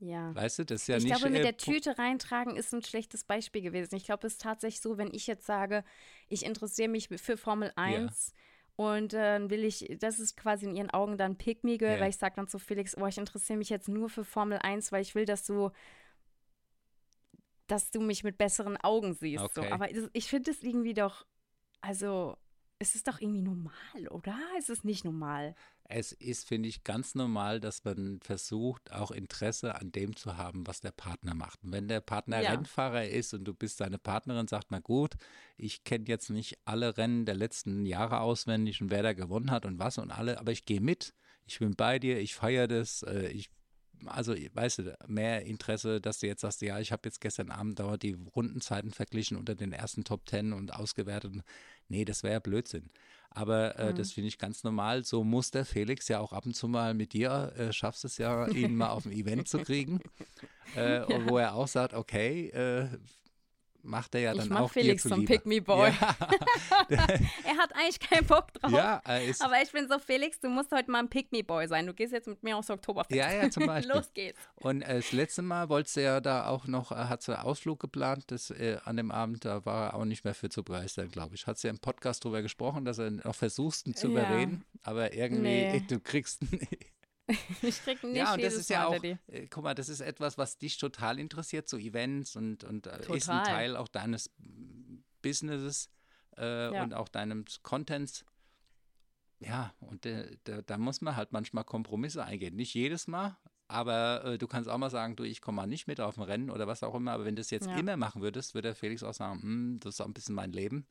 Ja. Weißt du, das ist ja ich nicht. glaube, mit äh, der Tüte reintragen ist ein schlechtes Beispiel gewesen. Ich glaube, es ist tatsächlich so, wenn ich jetzt sage, ich interessiere mich für Formel 1 und äh, dann will ich, das ist quasi in ihren Augen dann Pick Me Girl, Ja. weil ich sage dann zu Felix, oh, ich interessiere mich jetzt nur für Formel 1, weil ich will, dass du dass du mich mit besseren Augen siehst. So. Okay. Aber das, ich finde es irgendwie doch, also es ist doch irgendwie normal, oder? Es ist nicht normal. Es ist, finde ich, ganz normal, dass man versucht, auch Interesse an dem zu haben, was der Partner macht. Und wenn der Partner Ja. Rennfahrer ist und du bist seine Partnerin, sagt, na gut, ich kenne jetzt nicht alle Rennen der letzten Jahre auswendig und wer da gewonnen hat und was und alle, aber ich gehe mit, ich bin bei dir, ich feiere das, äh, ich also, weißt du, mehr Interesse, dass du jetzt sagst, ja, ich habe jetzt gestern Abend dauert die Rundenzeiten verglichen unter den ersten Top Ten und ausgewertet. Nee, das wäre ja Blödsinn. Aber äh, das finde ich ganz normal. So muss der Felix ja auch ab und zu mal mit dir, äh, schaffst es ja, ihn mal auf ein Event zu kriegen, äh, wo er auch sagt, okay, äh, macht er ja Ich dann mach auch Felix dir zum zuliebe. Pick-me-Boy. Ja, Er hat eigentlich keinen Bock drauf. ja, er Aber ich bin so, Felix, du musst heute mal ein Pick-me-Boy sein. Du gehst jetzt mit mir aufs Oktoberfest. Ja, ja, zum Beispiel. Los geht's. Und äh, das letzte Mal wollte sie ja da auch noch, äh, hat sie einen Ausflug geplant, das, äh, an dem Abend, da war er auch nicht mehr für zu begeistern, glaube ich. Hat sie im Podcast drüber gesprochen, dass er noch versuchst, ihn zu Ja. überreden, aber irgendwie, Nee. du kriegst, Ich krieg nicht ja, und das ist ja auch, äh, guck mal, das ist etwas, was dich total interessiert, so Events und, und äh, ist ein. Teil auch deines Businesses äh, Ja. und auch deinem Contents. Ja, und äh, da, da muss man halt manchmal Kompromisse eingehen. Nicht jedes Mal, aber äh, du kannst auch mal sagen, du, ich komme mal nicht mit auf ein Rennen oder was auch immer. Aber wenn du das jetzt Ja. immer machen würdest, würde der Felix auch sagen, "Hm, das ist auch ein bisschen mein Leben.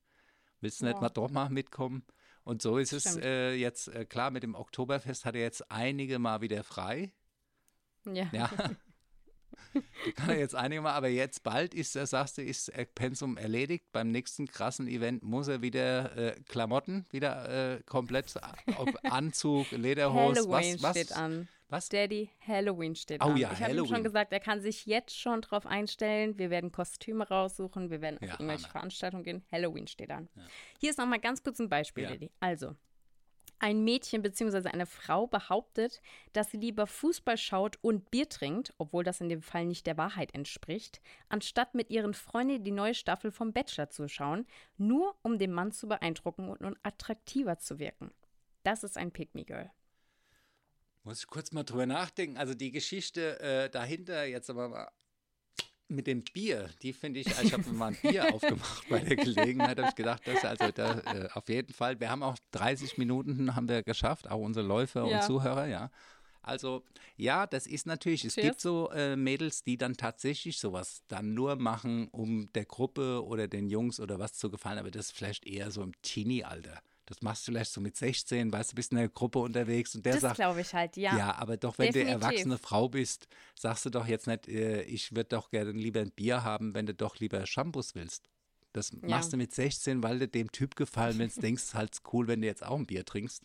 Willst du nicht Ja. mal doch mal mitkommen? Und so ist es Stimmt. äh, jetzt, äh, klar, mit dem Oktoberfest hat er jetzt einige Mal wieder frei. Ja. Ja. Kann er jetzt einige Mal, aber jetzt bald ist er, sagst du, ist Pensum erledigt. Beim nächsten krassen Event muss er wieder äh, Klamotten, wieder äh, komplett, ob Anzug, Lederhose, was, was, steht an. Was? Daddy, Halloween steht Oh an. ja, ich habe ihm schon gesagt, er kann sich jetzt schon drauf einstellen. Wir werden Kostüme raussuchen, wir werden Ja, auf irgendwelche Hammer. Veranstaltungen gehen. Halloween steht an. Hier ist nochmal ganz kurz ein Beispiel, Ja. Daddy. Also, ein Mädchen bzw. eine Frau behauptet, dass sie lieber Fußball schaut und Bier trinkt, obwohl das in dem Fall nicht der Wahrheit entspricht, anstatt mit ihren Freunden die neue Staffel vom Bachelor zu schauen, nur um den Mann zu beeindrucken und, und attraktiver zu wirken. Das ist ein Pick-me-Girl. Muss ich kurz mal drüber nachdenken. Also die Geschichte äh, dahinter, jetzt aber mal mit dem Bier, die finde ich, ich habe mal ein Bier aufgemacht bei der Gelegenheit, habe ich gedacht, das also da, äh, auf jeden Fall, wir haben auch 30 Minuten haben wir geschafft, auch unsere Läufer Ja. und Zuhörer, ja. Also ja, das ist natürlich, es Cheers. gibt so äh, Mädels, die dann tatsächlich sowas dann nur machen, um der Gruppe oder den Jungs oder was zu gefallen, aber das ist vielleicht eher so im Teenie-Alter. Das machst du vielleicht so mit 16, weißt du, bist in der Gruppe unterwegs und der das sagt, glaube ich halt, ja. ja, aber doch, wenn definitiv. du erwachsene Frau bist, sagst du doch jetzt nicht, äh, ich würde doch gerne lieber ein Bier haben, wenn du doch lieber Shampoos willst. Das Ja. machst du mit 16, weil du dem Typ gefallen willst, denkst, es ist halt cool, wenn du jetzt auch ein Bier trinkst.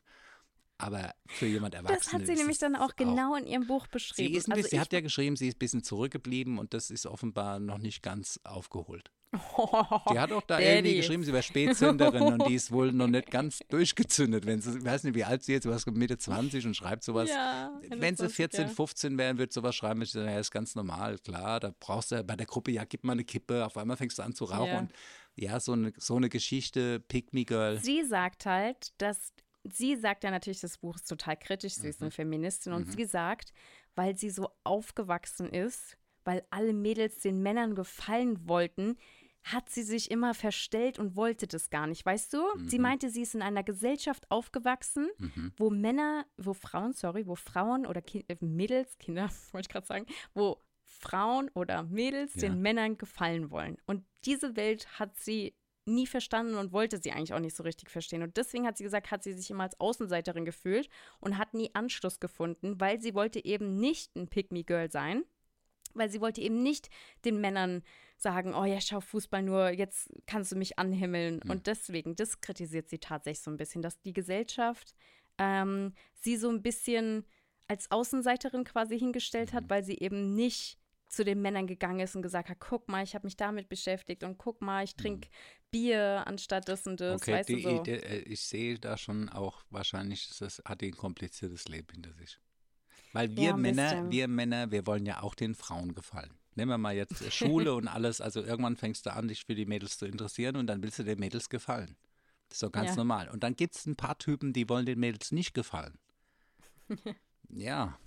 Aber für jemand Erwachsenen Das hat sie nämlich dann auch genau in ihrem Buch Sie, beschrieben. ist ein also bisschen, sie hat ja geschrieben, sie ist ein bisschen zurückgeblieben und das ist offenbar noch nicht ganz aufgeholt. Die hat auch da irgendwie Daddy. geschrieben, sie wäre Spätzünderin und die ist wohl noch nicht ganz durchgezündet. Wenn sie, ich weiß nicht, wie alt sie jetzt, was Mitte 20 und schreibt sowas. Ja, Wenn sie 21, 14, ja. 15 wären, würde sowas schreiben, ich sage, ja, ist ganz normal, klar, da brauchst du bei der Gruppe, ja, gib mal eine Kippe, auf einmal fängst du an zu rauchen Ja. und ja, so eine, so eine Geschichte, Pick Me Girl. Sie sagt halt, dass sie sagt ja natürlich, das Buch ist total kritisch, sie Mhm. ist eine Feministin und sie sagt, weil sie so aufgewachsen ist, weil alle Mädels den Männern gefallen wollten, hat sie sich immer verstellt und wollte das gar nicht, weißt du? Sie Mhm. meinte, sie ist in einer Gesellschaft aufgewachsen, wo Männer, wo Frauen, sorry, wo Frauen oder Ki äh, Mädels, Kinder, wollte ich gerade sagen, wo Frauen oder Mädels Ja. den Männern gefallen wollen. Und diese Welt hat sie nie verstanden und wollte sie eigentlich auch nicht so richtig verstehen. Und deswegen hat sie gesagt, hat sie sich immer als Außenseiterin gefühlt und hat nie Anschluss gefunden, weil sie wollte eben nicht ein Pick-me-Girl sein, weil sie wollte eben nicht den Männern sagen, oh ja, schau Fußball nur, jetzt kannst du mich anhimmeln. Und deswegen, das kritisiert sie tatsächlich so ein bisschen, dass die Gesellschaft ähm, sie so ein bisschen als Außenseiterin quasi hingestellt hat, weil sie eben nicht zu den Männern gegangen ist und gesagt hat, guck mal, ich habe mich damit beschäftigt und guck mal, ich trinke Bier anstatt das und das, Okay, weißt die, du so. Idee, äh, ich sehe da schon auch wahrscheinlich, das hat die ein kompliziertes Leben hinter sich. Weil wir Ja, Männer, wir Männer, wir wollen ja auch den Frauen gefallen. Nehmen wir mal jetzt äh, Schule und alles, also irgendwann fängst du an, dich für die Mädels zu interessieren und dann willst du den Mädels gefallen. Das ist doch ganz Ja. normal. Und dann gibt es ein paar Typen, die wollen den Mädels nicht gefallen. ja.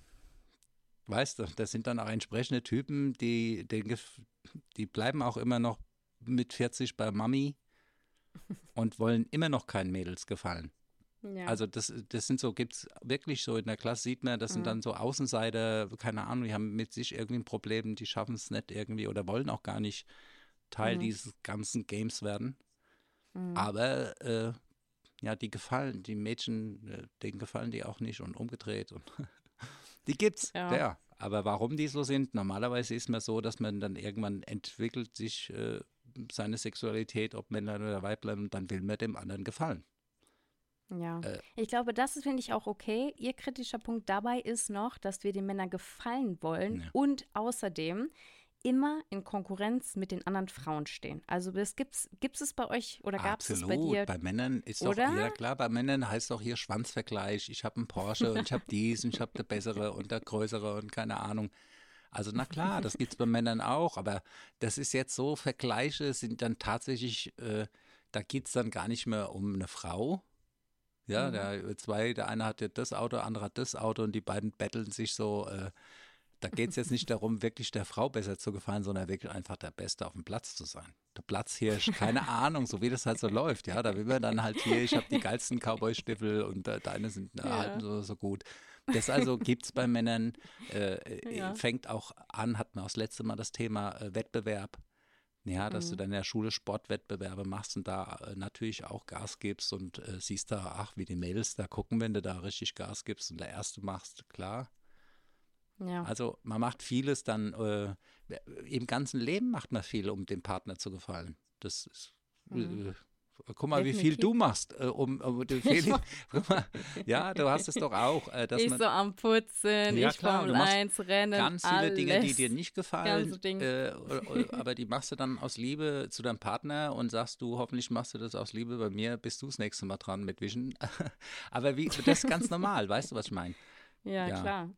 Weißt du, das sind dann auch entsprechende Typen, die, gef- die bleiben auch immer noch mit 40 bei Mami und wollen immer noch keinen Mädels gefallen. Ja. Also das, das sind so, gibt es wirklich so in der Klasse, sieht man, das sind Mhm. dann so Außenseiter, keine Ahnung, die haben mit sich irgendwie ein Problem, die schaffen es nicht irgendwie oder wollen auch gar nicht Teil Mhm. dieses ganzen Games werden. Mhm. Aber äh, ja, die gefallen, die Mädchen, äh, denen gefallen die auch nicht und umgedreht und die gibt's, Ja. ja. Aber warum die so sind, normalerweise ist man so, dass man dann irgendwann entwickelt sich äh, seine Sexualität, ob Männlein oder Weiblein, und dann will man dem anderen gefallen. Ja, Äh, ich glaube, das finde ich auch okay. Ihr kritischer Punkt dabei ist noch, dass wir den Männern gefallen wollen Ja. und außerdem immer in Konkurrenz mit den anderen Frauen stehen. Also das gibt's, gibt es bei euch oder gab es bei dir? Männern ist doch, Oder? ja klar, bei Männern heißt doch hier Schwanzvergleich. Ich habe einen Porsche und ich habe dies und ich habe der bessere und der größere und keine Ahnung. Also na klar, das gibt es bei Männern auch, aber das ist jetzt so, Vergleiche sind dann tatsächlich, äh, da geht es dann gar nicht mehr um eine Frau. Ja, Mhm. der zwei, der eine hat ja das Auto, der andere hat das Auto und die beiden betteln sich so. Äh, da geht es jetzt nicht darum, wirklich der Frau besser zu gefallen, sondern wirklich einfach der Beste auf dem Platz zu sein. Der Platzhirsch, keine Ahnung, so wie das halt so läuft. Ja, da will man dann halt hier, ich habe die geilsten Cowboy-Stiefel und äh, deine sind äh, Ja. halten so, so gut. Das also gibt es bei Männern, äh, äh, Ja. fängt auch an, hatten wir auch das letzte Mal das Thema äh, Wettbewerb. Ja, dass du Mhm. dann in der Schule Sportwettbewerbe machst und da äh, natürlich auch Gas gibst und äh, siehst da, ach, wie die Mädels da gucken, wenn du da richtig Gas gibst und der Erste machst, klar. Ja. Also man macht vieles dann, äh, im ganzen Leben macht man viel, um dem Partner zu gefallen. Das ist, Mhm. äh, guck mal, wie viel Definitiv. du machst, äh, um, um du, Feli, guck mal, ja, du hast es doch auch, äh, dass ich man so am Putzen, Ja, ich klar, Formel machst 1 Rennen, ganz viele alles. Dinge, die dir nicht gefallen, äh, aber die machst du dann aus Liebe zu deinem Partner und sagst du, hoffentlich machst du das aus Liebe bei mir, bist du das nächste Mal dran mit Vision. aber wie, das ist ganz normal, weißt du, was ich meine? Ja, Ja. klar.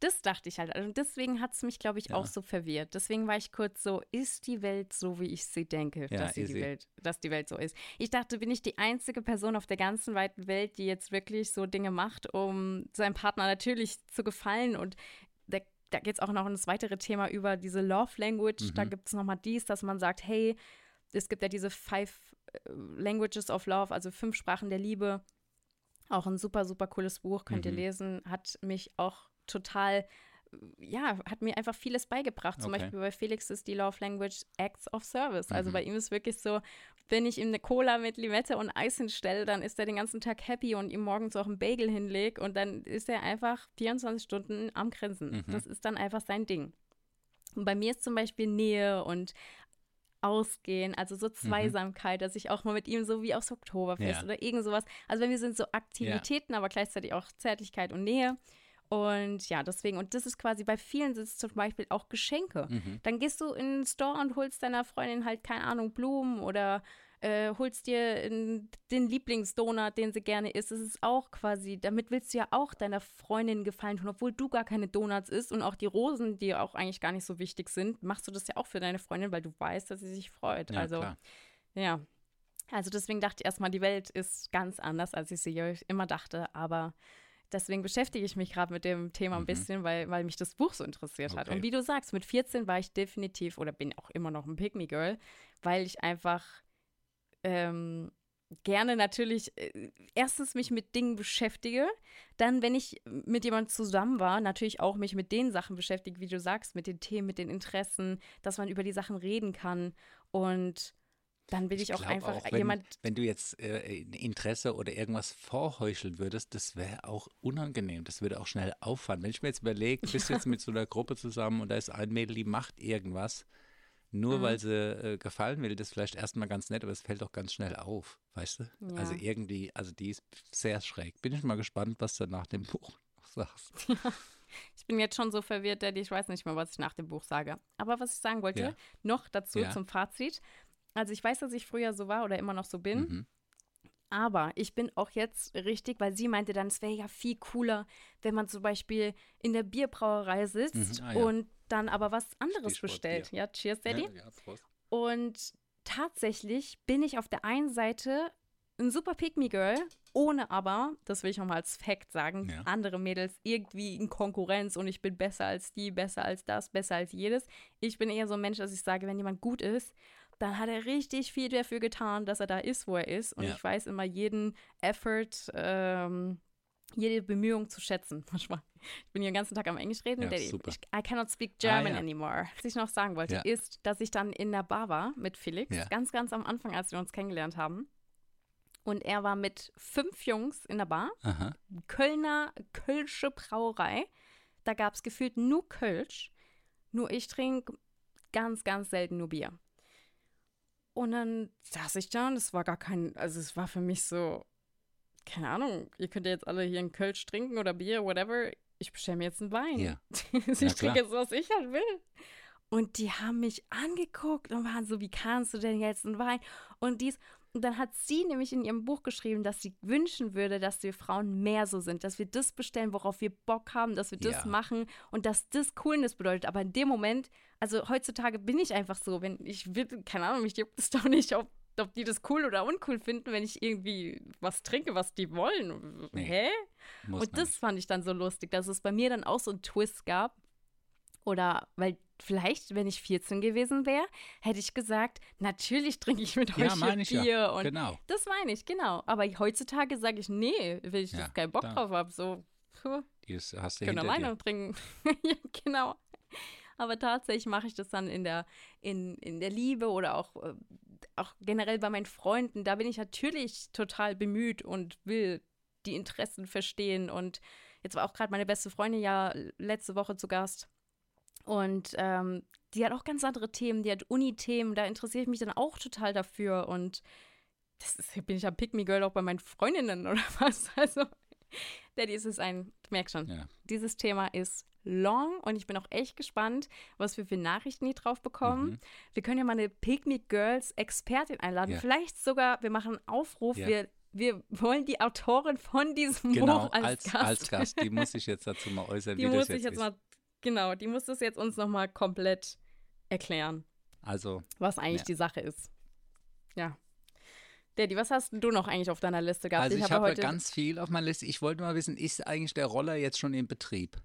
Das dachte ich halt. Also deswegen hat es mich, glaube ich, Ja. auch so verwirrt. Deswegen war ich kurz so, ist die Welt so, wie ich sie denke, Ja, dass, die. Welt, dass die Welt so ist? Ich dachte, bin ich die einzige Person auf der ganzen weiten Welt, die jetzt wirklich so Dinge macht, um seinem Partner natürlich zu gefallen. Und da, da geht es auch noch um das weitere Thema über diese Love Language. Da Mhm. gibt es nochmal dies, dass man sagt, hey, es gibt ja diese Five äh, Languages of Love, also fünf Sprachen der Liebe. Auch ein super, super cooles Buch, könnt ihr Mhm. lesen. Hat mich auch total, ja, hat mir einfach vieles beigebracht. Zum Okay. Beispiel bei Felix ist die Love Language Acts of Service. Also Mhm. bei ihm ist wirklich so, wenn ich ihm eine Cola mit Limette und Eis hinstelle, dann ist er den ganzen Tag happy und ihm morgens auch einen Bagel hinlegt und dann ist er einfach 24 Stunden am Grinsen. Mhm. Das ist dann einfach sein Ding. Und bei mir ist zum Beispiel Nähe und Ausgehen, also so Zweisamkeit, dass ich auch mal mit ihm so wie aufs Oktoberfest Ja. oder irgend sowas. Also bei mir sind so Aktivitäten, aber gleichzeitig auch Zärtlichkeit und Nähe. Und ja, deswegen, und das ist quasi bei vielen sind es zum Beispiel auch Geschenke. Mhm. Dann gehst du in den Store und holst deiner Freundin halt, keine Ahnung, Blumen oder äh, holst dir in, den Lieblingsdonut, den sie gerne isst. Das ist auch quasi, damit willst du ja auch deiner Freundin gefallen tun, obwohl du gar keine Donuts isst und auch die Rosen, die auch eigentlich gar nicht so wichtig sind, machst du das ja auch für deine Freundin, weil du weißt, dass sie sich freut. Ja, also, klar. ja. Also deswegen dachte ich erstmal, die Welt ist ganz anders, als ich sie immer dachte, aber deswegen beschäftige ich mich gerade mit dem Thema ein Mhm. bisschen, weil, weil mich das Buch so interessiert hat. Okay. Und wie du sagst, mit 14 war ich definitiv oder bin auch immer noch ein Pick-Me-Girl, weil ich einfach ähm, gerne natürlich äh, erstens mich mit Dingen beschäftige, dann, wenn ich mit jemandem zusammen war, natürlich auch mich mit den Sachen beschäftige, wie du sagst, mit den Themen, mit den Interessen, dass man über die Sachen reden kann und dann bin ich, auch glaub einfach auch, wenn, jemand, Wenn du jetzt äh, Interesse oder irgendwas vorheucheln würdest, das wäre auch unangenehm. Das würde auch schnell auffallen. Wenn ich mir jetzt überlege, du bist jetzt mit so einer Gruppe zusammen und da ist ein Mädel, die macht irgendwas, nur Mhm. weil sie äh, gefallen will, das ist vielleicht erstmal ganz nett, aber es fällt auch ganz schnell auf, weißt du? Ja. Also irgendwie, also die ist sehr schräg. Bin ich mal gespannt, was du nach dem Buch noch sagst. Ich bin jetzt schon so verwirrt, Daddy, ich weiß nicht mehr, was ich nach dem Buch sage. Aber was ich sagen wollte, Ja. noch dazu Ja. zum Fazit. Also ich weiß, dass ich früher so war oder immer noch so bin, Mhm. aber ich bin auch jetzt richtig, weil sie meinte dann, es wäre ja viel cooler, wenn man zum Beispiel in der Bierbrauerei sitzt Mhm, ah, ja. und dann aber was anderes Stichwort bestellt. Bier. Ja, cheers, Daddy. Ja, ja. Und tatsächlich bin ich auf der einen Seite ein super Pick-Me-Girl, ohne aber, das will ich nochmal als Fact sagen, Ja. andere Mädels irgendwie in Konkurrenz und ich bin besser als die, besser als das, besser als jedes. Ich bin eher so ein Mensch, dass ich sage, wenn jemand gut ist, dann hat er richtig viel dafür getan, dass er da ist, wo er ist. Und Ja. ich weiß immer jeden Effort, ähm, jede Bemühung zu schätzen. Manchmal. Ich bin hier den ganzen Tag am Englisch reden. Ja, Der-. Ich, I cannot speak German Ah, ja. anymore. Was ich noch sagen wollte, ist, dass ich dann in der Bar war mit Felix, ganz, ganz am Anfang, als wir uns kennengelernt haben. Und er war mit fünf Jungs in der Bar. Aha. Kölner Kölsche Brauerei. Da gab es gefühlt nur Kölsch. Nur ich trinke ganz, ganz selten nur Bier. Und dann saß ich da und es war gar kein, also es war für mich so, keine Ahnung, ihr könnt ja jetzt alle hier einen Kölsch trinken oder Bier, whatever. Ich bestelle mir jetzt einen Wein. Ja. ich Ja, trinke jetzt, was ich halt will. Und die haben mich angeguckt und waren so, wie kannst du denn jetzt einen Wein? Und dies. Und dann hat sie nämlich in ihrem Buch geschrieben, dass sie wünschen würde, dass wir Frauen mehr so sind, dass wir das bestellen, worauf wir Bock haben, dass wir das Ja. machen und dass das Coolness bedeutet. Aber in dem Moment, also heutzutage bin ich einfach so, wenn ich will, keine Ahnung, mich juckt es doch nicht, ob, ob die das cool oder uncool finden, wenn ich irgendwie was trinke, was die wollen. Nee, Hä? Und das fand ich dann so lustig, dass es bei mir dann auch so einen Twist gab. Oder weil vielleicht, wenn ich 14 gewesen wäre, hätte ich gesagt, natürlich trinke ich mit nicht. euch Ja, meine ich Bier. ja. Und Genau. das meine ich, genau. Aber heutzutage sage ich, nee, wenn ich Ja, das keinen Bock klar. drauf habe, so, puh, Das hast du können alleine dir. trinken. ja, genau. Aber tatsächlich mache ich das dann in der, in, in der Liebe oder auch, äh, auch generell bei meinen Freunden. Da bin ich natürlich total bemüht und will die Interessen verstehen. Und jetzt war auch gerade meine beste Freundin ja letzte Woche zu Gast. Und ähm, die hat auch ganz andere Themen, die hat Uni-Themen, da interessiere ich mich dann auch total dafür. Und das ist, bin ich ja Pick-Me-Girl auch bei meinen Freundinnen oder was? Also, Daddy, es ist ein, du merkst schon, Ja. dieses Thema ist long und ich bin auch echt gespannt, was wir für Nachrichten hier drauf bekommen. Mhm. Wir können ja mal eine Picnic Girls Expertin einladen. Ja. Vielleicht sogar, wir machen einen Aufruf, Ja. wir, wir wollen die Autorin von diesem Genau, Buch als, als, Gast. als Gast. Die muss ich jetzt dazu mal äußern, die wie muss das ich jetzt jetzt ist. mal, genau, die muss das jetzt uns nochmal komplett erklären, Also, was eigentlich Ja. die Sache ist. Ja. Daddy, was hast du noch eigentlich auf deiner Liste gehabt? also ich, habe habe heute ganz viel auf meiner Liste. Ich wollte mal wissen, ist eigentlich der Roller jetzt schon in Betrieb?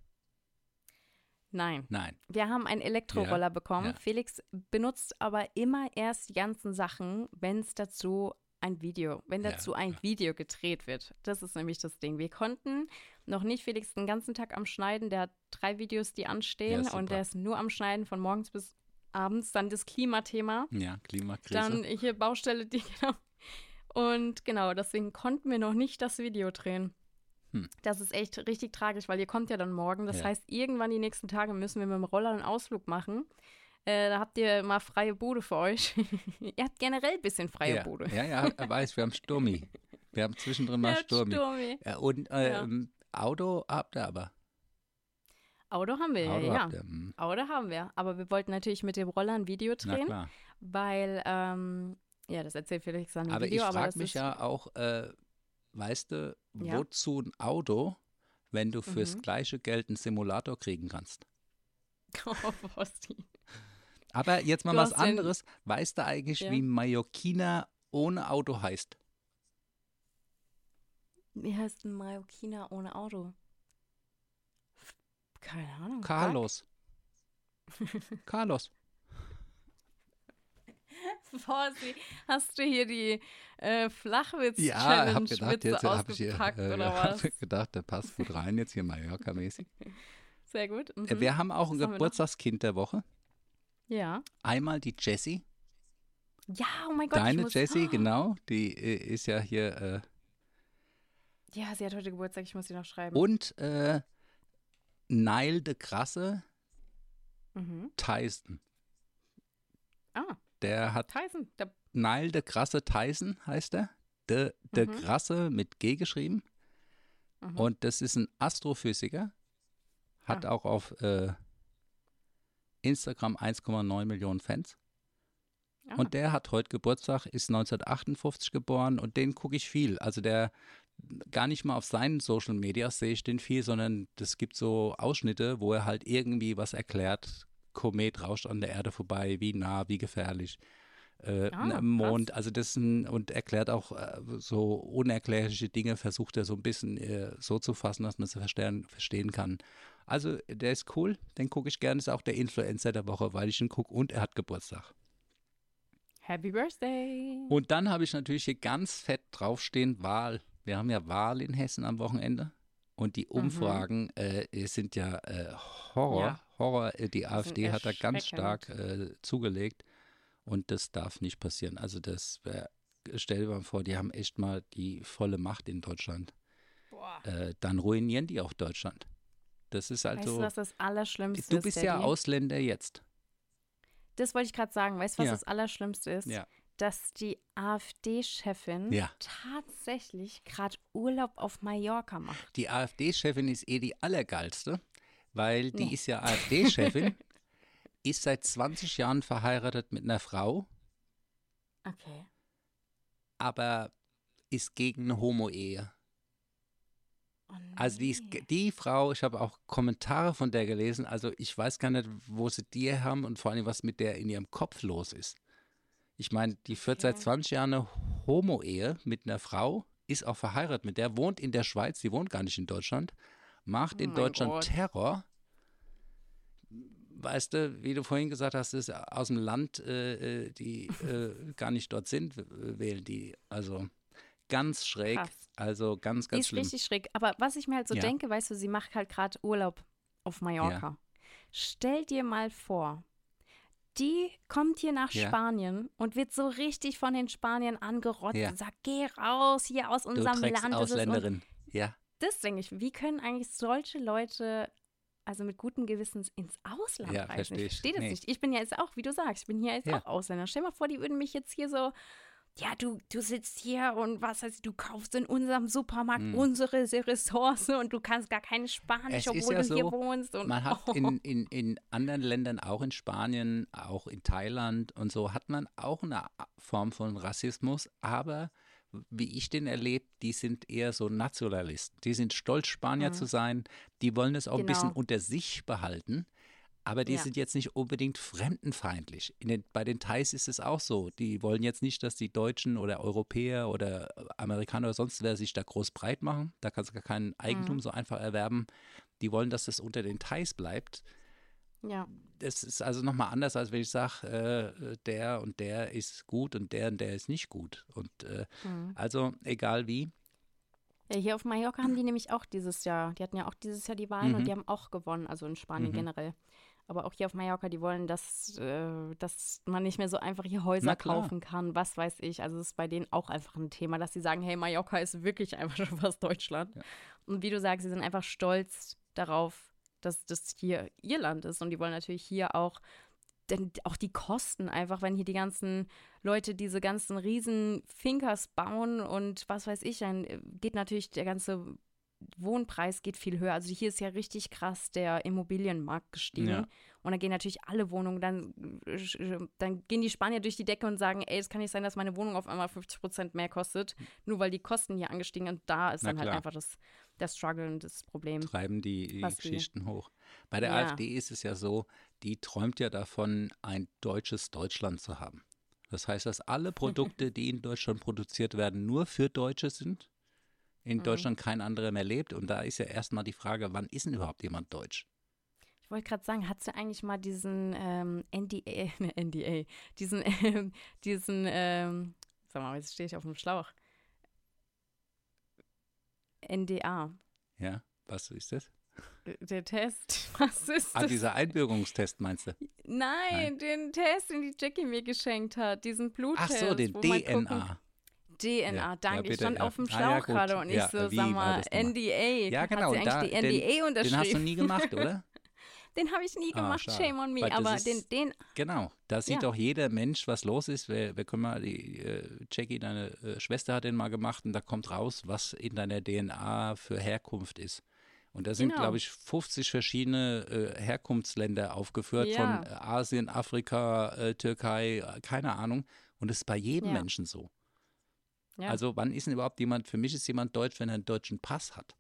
Nein. Nein. Wir haben einen Elektroroller bekommen. ja. Felix benutzt aber immer erst die ganzen Sachen, wenn es dazu ein Video, wenn Ja, dazu ein ja. Video gedreht wird. Das ist nämlich das Ding. Wir konnten noch nicht Felix den ganzen Tag am Schneiden. Der hat drei Videos, die anstehen Ja, und der ist nur am Schneiden von morgens bis abends. Dann das Klimathema. Ja, Klimakrise. Dann hier Baustelle, die genau. Und genau, deswegen konnten wir noch nicht das Video drehen. Hm. Das ist echt richtig tragisch, weil ihr kommt ja dann morgen. Das Ja. heißt, irgendwann die nächsten Tage müssen wir mit dem Roller einen Ausflug machen. Äh, da habt ihr mal freie Bude für euch. ihr habt generell ein bisschen freie ja. Bude. ja, ja, er weiß, wir haben Sturmi. Wir haben zwischendrin mal Sturmi. Sturmi. Ja, und Ja. ähm, Auto habt ihr aber. Auto haben wir, Auto ja. ja. habt ihr. hm. Auto haben wir. Aber wir wollten natürlich mit dem Roller ein Video drehen, weil, ähm, ja, das erzählt Felix dann im Aber Video. ich aber frage mich ja auch, äh, weißt du, wozu ein Auto, wenn du fürs Mhm. gleiche Geld einen Simulator kriegen kannst? Oh, Basti. Aber jetzt mal Du was anderes. Weißt du eigentlich, Ja. wie Mallorquina ohne Auto heißt? Wie heißt ein Mallorquiner ohne Auto? Keine Ahnung. Carlos. Carlos. Basti, hast du hier die äh, Ja, ich Flachwitz-Challenge habe gedacht, jetzt ich hier ausgepackt äh, oder hab was? gedacht, der passt gut rein jetzt hier Mallorca-mäßig. Sehr gut. Mhm. Äh, Wir haben auch ein? Geburtstagskind der Woche. Ja. Einmal die Jessie. Ja, oh mein Gott. Deine Jessie, genau. Die äh, ist ja hier. Äh, Ja, sie hat heute Geburtstag, ich muss sie noch schreiben. und äh, Nile de Krasse Mhm. Tyson. Ah, Der hat Tyson. Der, Nile de Krasse Tyson, heißt er. De, de Mhm. Krasse mit G geschrieben. mhm. Und das ist ein Astrophysiker. Hat Ah. auch auf äh, Instagram 1,9 Millionen Fans. ah, Und der hat heute Geburtstag, ist 1958 geboren und den gucke ich viel. Also der gar nicht mal auf seinen Social Media sehe ich den viel, sondern es gibt so Ausschnitte, wo er halt irgendwie was erklärt. Komet rauscht an der Erde vorbei, wie nah, wie gefährlich. Äh, Ah, ne, krass. Mond, also das und erklärt auch äh, so unerklärliche Dinge, versucht er so ein bisschen äh, so zu fassen, dass man sie verstehen, verstehen kann. Also der ist cool, den gucke ich gerne, ist auch der Influencer der Woche, weil ich ihn gucke und er hat Geburtstag. Happy Birthday. Und dann habe ich natürlich hier ganz fett draufstehen, Wahl. Wir haben ja Wahl in Hessen am Wochenende. Und die Umfragen äh, sind ja äh, Horror. Ja. Horror. Äh, Die sind AfD hat da ganz stark äh, zugelegt. Und das darf nicht passieren. Also das wär, stell dir mal vor, die haben echt mal die volle Macht in Deutschland. Boah. Äh, dann ruinieren die auch Deutschland. Das ist Weißt du, also. was das Allerschlimmste Du ist? bist ja Daddy? Ausländer jetzt. Das wollte ich gerade sagen. Weißt du, was Ja. das Allerschlimmste ist? Ja. Dass die AfD-Chefin Ja. tatsächlich gerade Urlaub auf Mallorca macht. Die AfD-Chefin ist eh die allergeilste, weil die Nee. ist ja AfD-Chefin, ist seit 20 Jahren verheiratet mit einer Frau, Okay. aber ist gegen eine Homo-Ehe. Oh Also die, ist, die Frau, ich habe auch Kommentare von der gelesen, also ich weiß gar nicht, wo sie die haben und vor allem, was mit der in ihrem Kopf los ist. Ich meine, die führt seit Okay. 20 Jahren eine Homo-Ehe mit einer Frau, ist auch verheiratet mit der, wohnt in der Schweiz, die wohnt gar nicht in Deutschland, macht Oh in Deutschland Gott. Terror. Weißt du, wie du vorhin gesagt hast, ist aus dem Land, äh, äh, die äh, gar nicht dort sind, wählen die. Also ganz schräg, Krass. also ganz, Die ganz ist schlimm. richtig schräg. Aber was ich mir halt so Ja. denke, weißt du, sie macht halt gerade Urlaub auf Mallorca. Stell dir mal vor, die kommt hier nach Ja. Spanien und wird so richtig von den Spaniern angerotzt Ja. und sagt, geh raus hier aus Du unserem Drecks Land. Ausländerin. Ja, das denke ich, wie können eigentlich solche Leute, also mit gutem Gewissens, ins Ausland Ja, reisen? versteh Ich ich. verstehe das Nee. nicht. Ich bin ja jetzt auch, wie du sagst, ich bin hier jetzt Ja. auch Ausländer. Stell dir mal vor, die würden mich jetzt hier so, ja, du, du sitzt hier und was heißt, du kaufst in unserem Supermarkt Hm. unsere Ressource und du kannst gar keine Spanisch, Es obwohl ja du hier so, wohnst. Und, man hat oh. in, in, in anderen Ländern, auch in Spanien, auch in Thailand und so, hat man auch eine Form von Rassismus, aber wie ich den erlebe, die sind eher so Nationalisten. Die sind stolz, Spanier Mhm. zu sein. Die wollen es auch ein bisschen Genau. unter sich behalten. Aber die Ja. sind jetzt nicht unbedingt fremdenfeindlich. In den, bei den Thais ist es auch so. Die wollen jetzt nicht, dass die Deutschen oder Europäer oder Amerikaner oder sonst wer sich da groß breit machen. Da kannst du gar kein Eigentum Mhm. so einfach erwerben. Die wollen, dass es unter den Thais bleibt. ja. Das ist also nochmal anders, als wenn ich sage, äh, der und der ist gut und der und der ist nicht gut. Und äh, Mhm. also egal wie. ja, hier auf Mallorca haben die nämlich auch dieses Jahr, die hatten ja auch dieses Jahr die Wahlen Mhm. und die haben auch gewonnen, also in Spanien Mhm. generell. Aber auch hier auf Mallorca, die wollen, dass, äh, dass man nicht mehr so einfach hier Häuser kaufen kann, was weiß ich. Also es ist bei denen auch einfach ein Thema, dass sie sagen, hey, Mallorca ist wirklich einfach schon fast Deutschland. Ja. Und wie du sagst, sie sind einfach stolz darauf, dass das hier ihr Land ist. Und die wollen natürlich hier auch, denn auch die Kosten einfach, wenn hier die ganzen Leute diese ganzen riesen Finkers bauen und was weiß ich, dann äh, geht natürlich der ganze Wohnpreis geht viel höher. Also hier ist ja richtig krass der Immobilienmarkt gestiegen. Ja. Und dann gehen natürlich alle Wohnungen, dann, dann gehen die Spanier durch die Decke und sagen, ey, es kann nicht sein, dass meine Wohnung auf einmal 50 Prozent mehr kostet, nur weil die Kosten hier angestiegen sind. Und da ist Na dann halt klar. einfach das, der Struggle und das Problem. treiben die, die Was die- Geschichten hoch. Bei der Ja. AfD ist es ja so, die träumt ja davon, ein deutsches Deutschland zu haben. Das heißt, dass alle Produkte, die in Deutschland produziert werden, nur für Deutsche sind. In Mhm. Deutschland kein anderer mehr lebt. Und da ist ja erstmal die Frage, wann ist denn überhaupt jemand deutsch? Ich wollte gerade sagen, hat sie eigentlich mal diesen ähm, NDA, ne, NDA, diesen, ähm, diesen, ähm, sag mal, jetzt stehe ich auf dem Schlauch. NDA, Ja, was ist das? der Test, was ist Ah, das? dieser Einbürgerungstest meinst du? Nein, den Test, den die Jackie mir geschenkt hat, diesen Ach Bluttest. so, den DNA. DNA, Ja, danke. ja, ich stand ja. auf dem Ah, Schlauch gut. gerade und ich so, wie sag mal? NDA. Ja, Hat genau. sie eigentlich Da, die den, NDA unterschrieben? den hast du nie gemacht, oder? Den habe ich nie Ah, gemacht, schade. shame on me. Weil Aber ist- den, den, Genau, da sieht auch jeder Mensch, was los ist. Wir, wir können mal, die äh, Jackie, deine äh, Schwester hat den mal gemacht und da kommt raus, was in deiner DNA für Herkunft ist. Und da sind, Genau. glaube ich, 50 verschiedene äh, Herkunftsländer aufgeführt, Ja. von Asien, Afrika, äh, Türkei, äh, keine Ahnung. Und das ist bei jedem Ja. Menschen so. Ja. Also wann ist denn überhaupt jemand, für mich ist jemand deutsch, wenn er einen deutschen Pass hat.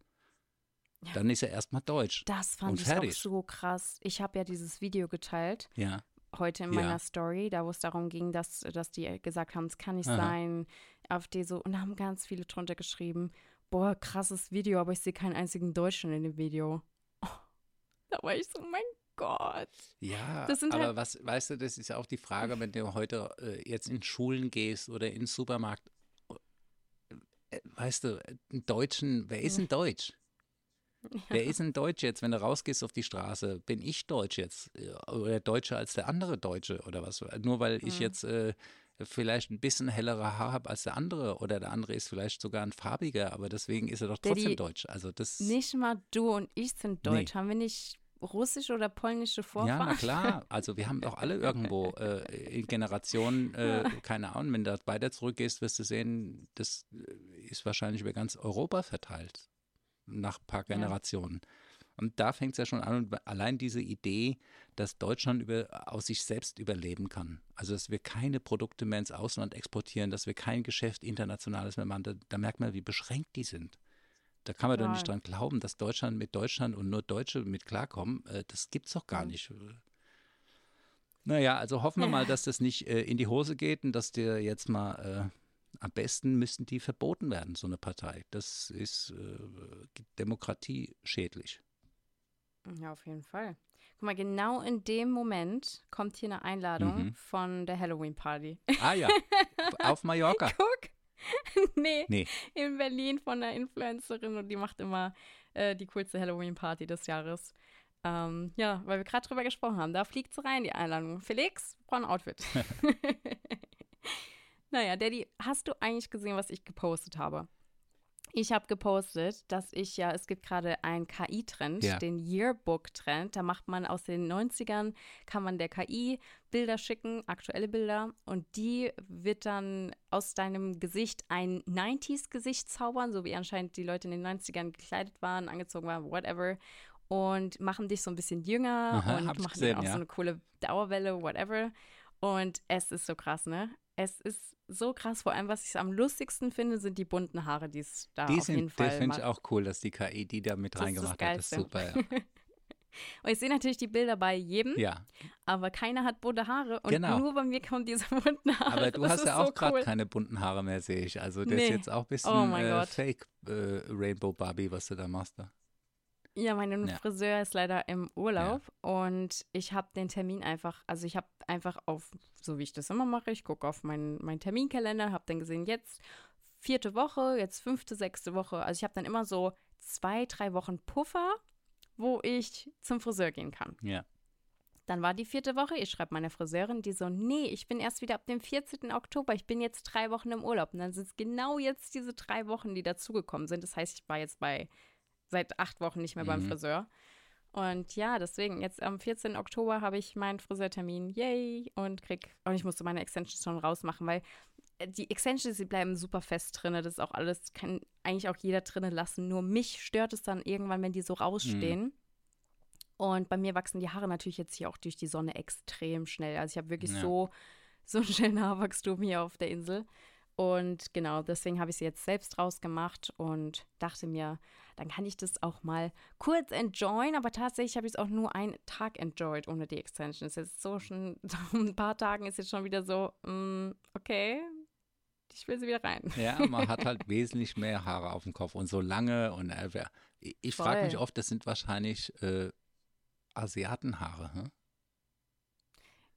Ja. Dann ist er erstmal deutsch. Das fand Und ich fertig. auch so krass. Ich habe ja dieses Video geteilt, Ja, heute in Ja. meiner Story, da wo es darum ging, dass, dass die gesagt haben, es kann nicht Aha. sein, AfD so. Und da haben ganz viele drunter geschrieben, boah, krasses Video, aber ich sehe keinen einzigen Deutschen in dem Video. Oh, da war ich so, mein Gott. Ja, aber halt- was, weißt du, das ist ja auch die Frage, wenn du heute äh, jetzt in Schulen gehst oder in den Supermarkt, weißt du, einen Deutschen, wer ist ein Deutsch? Wer ist ein Deutsch jetzt, wenn du rausgehst auf die Straße? Bin ich Deutsch jetzt? Äh, Oder Deutscher als der andere Deutsche oder was? Nur weil ich Mhm. jetzt äh, vielleicht ein bisschen hellere Haar habe als der andere oder der andere ist vielleicht sogar ein farbiger, aber deswegen ist er doch trotzdem die- Deutsch. Also das Nicht mal du und ich sind deutsch. Haben wir nicht russische oder polnische Vorfahren? Ja, na klar. Also wir haben doch alle irgendwo äh, in Generationen, äh, keine Ahnung, wenn du weiter zurückgehst, wirst du sehen, das äh, ist wahrscheinlich über ganz Europa verteilt, nach ein paar Ja. Generationen. Und da fängt es ja schon an, und allein diese Idee, dass Deutschland über, aus sich selbst überleben kann. Also, dass wir keine Produkte mehr ins Ausland exportieren, dass wir kein Geschäft internationales mehr machen, da, da merkt man, wie beschränkt die sind. Da kann man doch nicht Total. dran glauben, dass Deutschland mit Deutschland und nur Deutsche mit klarkommen. Äh, das gibt's doch gar nicht. Naja, also hoffen wir mal, dass das nicht äh, in die Hose geht und dass der jetzt mal, äh, am besten müssten die verboten werden, so eine Partei. Das ist äh, Demokratie schädlich. Ja, auf jeden Fall. Guck mal, genau in dem Moment kommt hier eine Einladung Mhm. von der Halloween-Party. Ah ja, auf Mallorca. Guck. nee, Nee. in Berlin von einer Influencerin und die macht immer äh, die coolste Halloween-Party des Jahres. Ähm, ja, weil wir gerade drüber gesprochen haben. Da fliegt sie rein, die Einladung. Felix, braucht ein Outfit. naja, Daddy, hast du eigentlich gesehen, was ich gepostet habe? Ich habe gepostet, dass ich ja, es gibt gerade einen KI-Trend, Ja. den Yearbook-Trend. Da macht man aus den 90ern, kann man der KI Bilder schicken, aktuelle Bilder. Und die wird dann aus deinem Gesicht ein 90s-Gesicht zaubern, so wie anscheinend die Leute in den 90ern gekleidet waren, angezogen waren, whatever. Und machen dich so ein bisschen jünger Aha, und machen gesehen, auch ja. so eine coole Dauerwelle, whatever. Und es ist so krass, ne? Es ist so krass. Vor allem, was ich am lustigsten finde, sind die bunten Haare, die es da Die auf jeden sind, Fall das finde ich auch cool, dass die KI die da mit Das reingemacht hat. Das ist super, ja. Und ich sehe natürlich die Bilder bei jedem, ja. aber keiner hat bunte Haare. Und Genau. nur bei mir kommen diese bunten Haare. Aber du das hast ja auch so gerade cool. keine bunten Haare mehr, sehe ich. Also das Nee. ist jetzt auch ein bisschen Oh äh. Fake äh, Rainbow Barbie, was du da machst. Da. Ja, mein Ja. Friseur ist leider im Urlaub und ich habe den Termin einfach, also ich habe einfach auf, so wie ich das immer mache, ich gucke auf meinen meinen Terminkalender, habe dann gesehen, jetzt vierte Woche, jetzt fünfte, sechste Woche. Also ich habe dann immer so zwei, drei Wochen Puffer, wo ich zum Friseur gehen kann. Ja. Dann war die vierte Woche, ich schreibe meiner Friseurin, die so, nee, ich bin erst wieder ab dem 14. Oktober, ich bin jetzt drei Wochen im Urlaub. Und dann sind es genau jetzt diese drei Wochen, die dazugekommen sind. Das heißt, ich war jetzt bei, seit acht Wochen nicht mehr beim Mhm. Friseur. Und ja, deswegen, jetzt am 14. Oktober habe ich meinen Friseurtermin, yay, und krieg, und ich musste meine Extensions schon rausmachen, weil äh, die Extensions, die bleiben super fest drin, das ist auch alles, kann eigentlich auch jeder drinnen lassen, nur mich stört es dann irgendwann, wenn die so rausstehen. Und bei mir wachsen die Haare natürlich jetzt hier auch durch die Sonne extrem schnell. Also ich habe wirklich Ja. so, so einen schnellen Haarwachstum hier auf der Insel. Und genau, deswegen habe ich sie jetzt selbst rausgemacht und dachte mir, dann kann ich das auch mal kurz enjoyen. Aber tatsächlich habe ich es auch nur einen Tag enjoyed ohne die Extension. Ist jetzt so schon, so ein paar Tagen ist jetzt schon wieder so, mm, okay, ich will sie wieder rein. Ja, man hat halt wesentlich mehr Haare auf dem Kopf und so lange. Und äh, ich, frage mich oft, das sind wahrscheinlich äh, Asiatenhaare. Hm?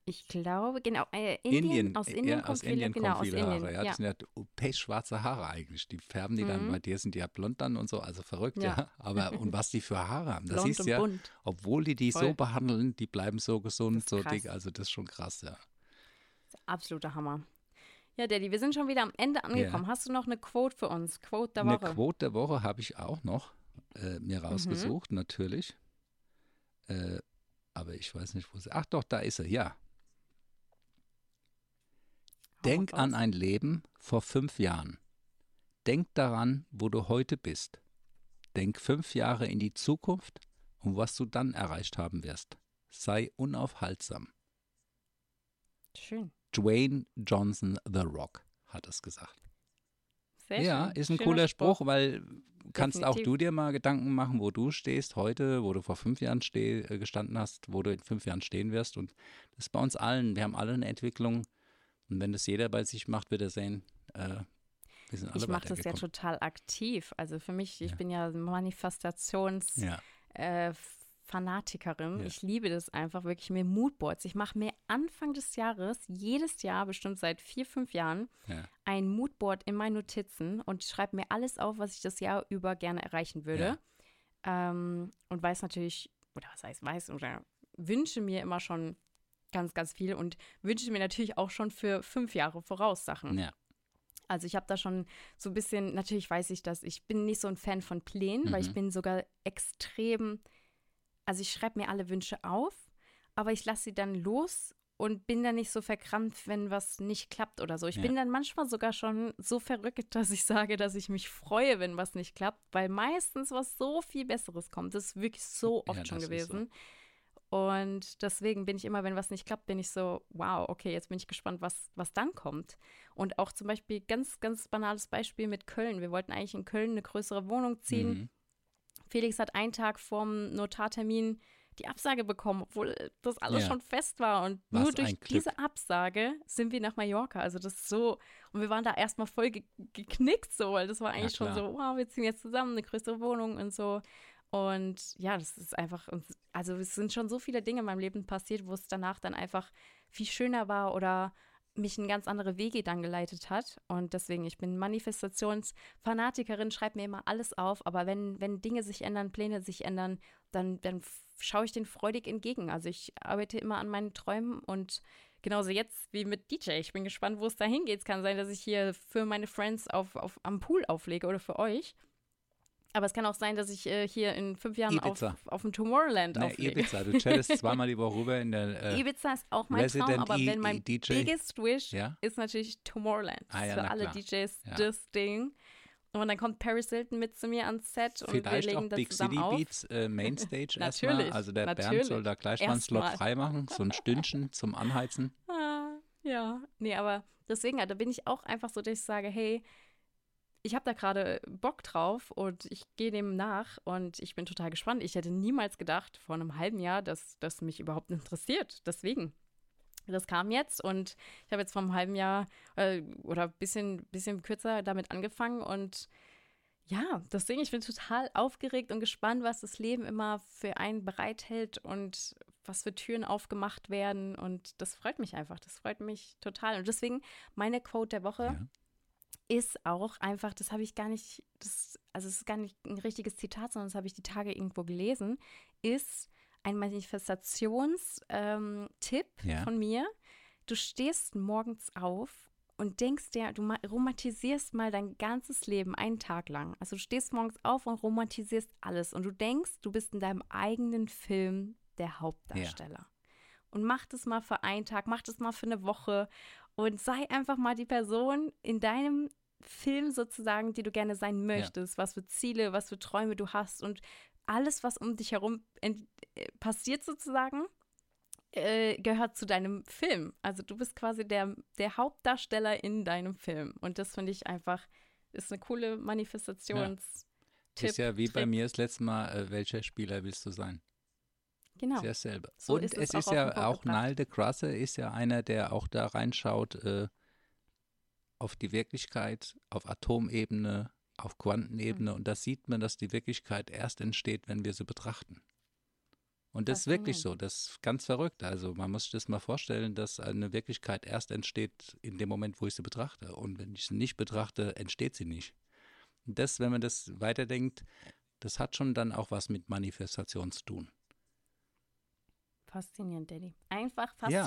Ich glaube, genau, äh, Indien, aus äh, Indien ja, kommt aus viele, Indien genau, kommen viele aus Indien. Haare. Ja, ja. Das sind ja pechschwarze Haare eigentlich. Die färben die dann, Mhm. bei dir sind die ja blond dann und so, also verrückt, ja. Ja. Aber und was die für Haare haben, das und ja, bunt. obwohl die die so Voll. behandeln, die bleiben so gesund, ist so krass. dick. Also das ist schon krass, ja. Absoluter Hammer. Ja, Daddy, wir sind schon wieder am Ende angekommen. Hast du noch eine Quote für uns? Quote der Eine Woche. Quote der Woche habe ich auch noch äh, Mhm. mir rausgesucht, natürlich. Äh, aber ich weiß nicht, wo sie. Ach doch, da ist sie, ja. Denk an ein Leben vor fünf Jahren. Denk daran, wo du heute bist. Denk fünf Jahre in die Zukunft und was du dann erreicht haben wirst. Sei unaufhaltsam. Schön. Dwayne Johnson The Rock hat es gesagt. Sehr ja, schön. ist ein Schöner cooler Spruch, weil kannst auch Definitiv. du dir mal Gedanken machen, wo du stehst heute, wo du vor fünf Jahren äh, gestanden hast, wo du in fünf Jahren stehen wirst. Und das ist bei uns allen. Wir haben alle eine Entwicklung. Und wenn das jeder bei sich macht, wird er sehen, äh, wir sind alle Ich mache das ja total aktiv. Also für mich, ich Ja. bin ja Manifestations Ja, äh, Fanatikerin. Ja. Ich liebe das einfach wirklich, mir Moodboards. Ich mache mir Anfang des Jahres, jedes Jahr, bestimmt seit vier, fünf Jahren, Ja. ein Moodboard in meine Notizen und schreibe mir alles auf, was ich das Jahr über gerne erreichen würde. Ähm, und weiß natürlich, oder was heißt weiß, oder wünsche mir immer schon ganz, ganz viel und wünsche mir natürlich auch schon für fünf Jahre voraus Sachen. Ja. Also ich habe da schon so ein bisschen, natürlich weiß ich das, ich bin nicht so ein Fan von Plänen, weil ich Mhm. bin sogar extrem, also ich schreibe mir alle Wünsche auf, aber ich lasse sie dann los und bin dann nicht so verkrampft, wenn was nicht klappt oder so. Ich Ja. bin dann manchmal sogar schon so verrückt, dass ich sage, dass ich mich freue, wenn was nicht klappt, weil meistens was so viel Besseres kommt. Das ist wirklich so oft Ja, schon ist so. Und deswegen bin ich immer, wenn was nicht klappt, bin ich so, wow, okay, jetzt bin ich gespannt, was, was dann kommt. Und auch zum Beispiel ganz, ganz banales Beispiel mit Köln. Wir wollten eigentlich in Köln eine größere Wohnung ziehen. Mhm. Felix hat einen Tag vorm Notartermin die Absage bekommen, obwohl das alles Ja. schon fest war. Und Was nur durch diese Absage sind wir nach Mallorca. Also das ist so, und wir waren da erstmal voll ge geknickt so, weil das war eigentlich schon klar. so, wow, wir ziehen jetzt zusammen, eine größere Wohnung und so. Und ja, das ist einfach, also es sind schon so viele Dinge in meinem Leben passiert, wo es danach dann einfach viel schöner war oder mich in ganz andere Wege dann geleitet hat. Und deswegen, ich bin Manifestationsfanatikerin, schreibe mir immer alles auf. Aber wenn, wenn Dinge sich ändern, Pläne sich ändern, dann, dann schaue ich den freudig entgegen. Also ich arbeite immer an meinen Träumen und genauso jetzt wie mit DJ. Ich bin gespannt, wo es da hingeht. Es kann sein, dass ich hier für meine Friends auf, auf, am Pool auflege oder für euch. Aber es kann auch sein, dass ich äh, hier in fünf Jahren auf, Ibiza. auf dem Tomorrowland Ne, auflege. Ibiza, du chattest zweimal die Woche rüber in der äh, Ibiza ist auch mein Traum, Resident aber E- wenn mein E- DJ. biggest wish Ja? ist natürlich Tomorrowland. Ah, ja, für na alle klar. DJs Ja. das Ding. Und dann kommt Paris Hilton mit zu mir ans Set und wir legen auch das Big zusammen City auf. Beats äh, Mainstage erstmal. Also der Bernd natürlich. soll da gleich mal einen Slot freimachen, so ein Stündchen zum Anheizen. Ah, ja, nee, aber deswegen, da bin ich auch einfach so, dass ich sage, hey, ich habe da gerade Bock drauf und ich gehe dem nach und ich bin total gespannt. Ich hätte niemals gedacht vor einem halben Jahr, dass das mich überhaupt interessiert. Deswegen. Das kam jetzt und ich habe jetzt vor einem halben Jahr äh, oder ein bisschen, bisschen kürzer damit angefangen und ja, deswegen, ich bin total aufgeregt und gespannt, was das Leben immer für einen bereithält und was für Türen aufgemacht werden. Und das freut mich einfach. Das freut mich total. Und deswegen, meine Quote der Woche Ja. Ist auch einfach, das habe ich gar nicht, das, also es ist gar nicht ein richtiges Zitat, sondern das habe ich die Tage irgendwo gelesen, ist ein Manifestationstipp ähm, Ja. von mir. Du stehst morgens auf und denkst dir, du ma- romantisierst mal dein ganzes Leben einen Tag lang. Also du stehst morgens auf und romantisierst alles und du denkst, du bist in deinem eigenen Film der Hauptdarsteller. Und mach das mal für einen Tag, mach das mal für eine Woche und sei einfach mal die Person in deinem Film sozusagen, die du gerne sein möchtest, was für Ziele, was für Träume du hast und alles, was um dich herum äh, passiert sozusagen, äh, gehört zu deinem Film. Also du bist quasi der, der Hauptdarsteller in deinem Film. Und das finde ich einfach, ist eine coole Manifestations- ist ja wie bei Trick. mir das letzte Mal, äh, welcher Spieler willst du sein? Genau. Ist ja dasselbe. So Und ist es es auch ist auf den ja auch. Nile de Grasse ist ja einer, der auch da reinschaut äh, auf die Wirklichkeit, auf Atomebene, auf Quantenebene. Mhm. Und da sieht man, dass die Wirklichkeit erst entsteht, wenn wir sie betrachten. Und das ist wirklich so, das ist ganz verrückt. Also man muss sich das mal vorstellen, dass eine Wirklichkeit erst entsteht in dem Moment, wo ich sie betrachte. Und wenn ich sie nicht betrachte, entsteht sie nicht. Und das, wenn man das weiterdenkt, das hat schon dann auch was mit Manifestation zu tun. Faszinierend, Daddy. Einfach Ja.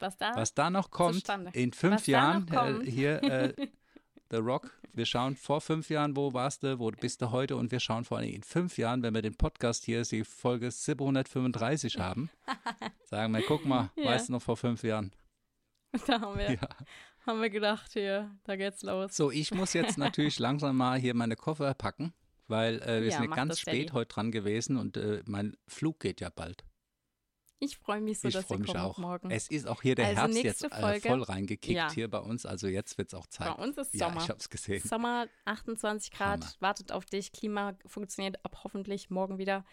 Was da Was da noch kommt, zustande. in fünf Was Jahren, äh, hier äh, The Rock, wir schauen vor fünf Jahren, wo warst du, wo bist du heute und wir schauen vor allem in fünf Jahren, wenn wir den Podcast hier, die Folge 735 haben, sagen wir, guck mal, Ja. weißt du noch vor fünf Jahren? da haben wir, Ja. haben wir gedacht, hier, da geht's los. So, ich muss jetzt natürlich langsam mal hier meine Koffer packen, weil äh, wir Ja, sind ganz spät heute dran gewesen und äh, mein Flug geht ja bald. Ich freue mich so, ich dass mich kommen auch. morgen. Es ist auch hier der Also Herbst jetzt äh, Folge- voll reingekickt Ja. hier bei uns, also jetzt wird es auch Zeit. Bei uns ist ja, Sommer. ich habe es gesehen. Sommer, 28 Grad, Hammer. wartet auf dich. Klima funktioniert ab hoffentlich morgen wieder.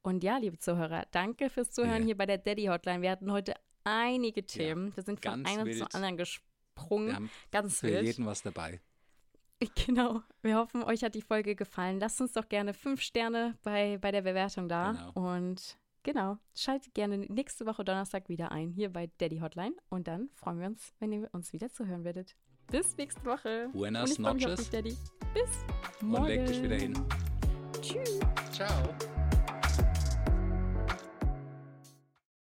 Und ja, liebe Zuhörer, danke fürs Zuhören Ja. hier bei der Daddy Hotline. Wir hatten heute einige Themen. Wir sind von einem wild. zum anderen gesprungen. Wir haben Ganz für wild. jeden was dabei. Genau. Wir hoffen, euch hat die Folge gefallen. Lasst uns doch gerne fünf Sterne bei, bei der Bewertung da. Genau. Und Genau. Schaltet gerne nächste Woche Donnerstag wieder ein, hier bei Daddy Hotline. Und dann freuen wir uns, wenn ihr uns wieder zuhören werdet. Bis nächste Woche. Buenas Und noches. Bis Und morgen. leg dich wieder hin. Tschüss. Ciao.